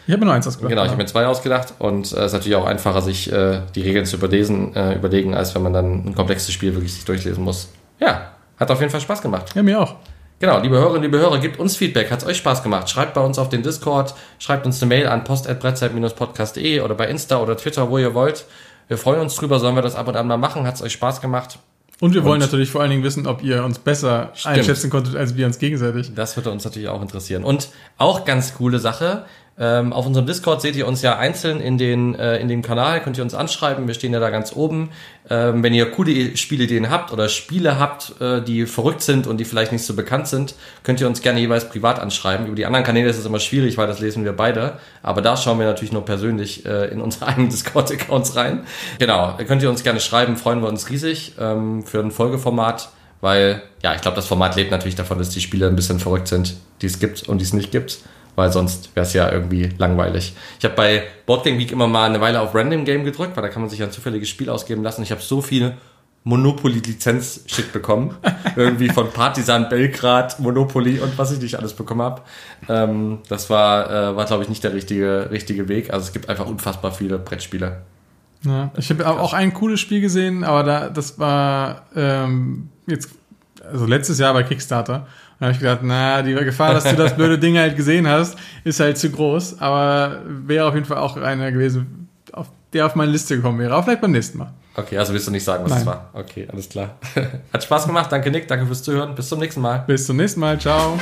Ich habe mir nur eins ausgedacht. Genau, ich habe mir zwei ausgedacht und äh, es äh, ist natürlich auch einfacher, sich äh, die Regeln zu überlesen, äh, überlegen, als wenn man dann ein komplexes Spiel wirklich sich durchlesen muss. Ja, hat auf jeden Fall Spaß gemacht. Ja, mir auch. Genau, liebe Hörerinnen, liebe Hörer, gebt uns Feedback. Hat es euch Spaß gemacht? Schreibt bei uns auf den Discord, schreibt uns eine Mail an post.brettzeit-podcast.de oder bei Insta oder Twitter, wo ihr wollt. Wir freuen uns drüber, sollen wir das ab und an mal machen. Hat es euch Spaß gemacht? Und wir wollen und natürlich vor allen Dingen wissen, ob ihr uns besser stimmt. einschätzen konntet als wir uns gegenseitig. Das würde uns natürlich auch interessieren. Und auch ganz coole Sache, ähm, auf unserem Discord seht ihr uns ja einzeln in, den, äh, in dem Kanal, könnt ihr uns anschreiben, wir stehen ja da ganz oben. Ähm, wenn ihr coole Spielideen habt oder Spiele habt, äh, die verrückt sind und die vielleicht nicht so bekannt sind, könnt ihr uns gerne jeweils privat anschreiben. Über die anderen Kanäle ist es immer schwierig, weil das lesen wir beide. Aber da schauen wir natürlich nur persönlich äh, in unsere eigenen Discord-Accounts rein. Genau, könnt ihr uns gerne schreiben, freuen wir uns riesig ähm, für ein Folgeformat weil ja, ich glaube, das Format lebt natürlich davon, dass die Spiele ein bisschen verrückt sind, die es gibt und die es nicht gibt weil sonst wäre es ja irgendwie langweilig. Ich habe bei Boardgame Week immer mal eine Weile auf Random Game gedrückt, weil da kann man sich ein zufälliges Spiel ausgeben lassen. Ich habe so viel Monopoly-Lizenz-Shit bekommen. Irgendwie von Partisan Belgrad, Monopoly und was ich nicht alles bekommen habe. Ähm, das war, äh, war glaube ich, nicht der richtige, richtige Weg. Also es gibt einfach unfassbar viele Brettspiele. Ja, ich habe auch ein cooles Spiel gesehen, aber da, das war ähm, jetzt, also letztes Jahr bei Kickstarter. Da habe ich gedacht, na, die Gefahr, dass du das blöde Ding halt gesehen hast, ist halt zu groß. Aber wäre auf jeden Fall auch einer gewesen, auf, der auf meine Liste gekommen wäre. Auch vielleicht beim nächsten Mal. Okay, also willst du nicht sagen, was es war. Okay, alles klar. Hat Spaß gemacht. Danke, Nick. Danke fürs Zuhören. Bis zum nächsten Mal. Bis zum nächsten Mal. Ciao.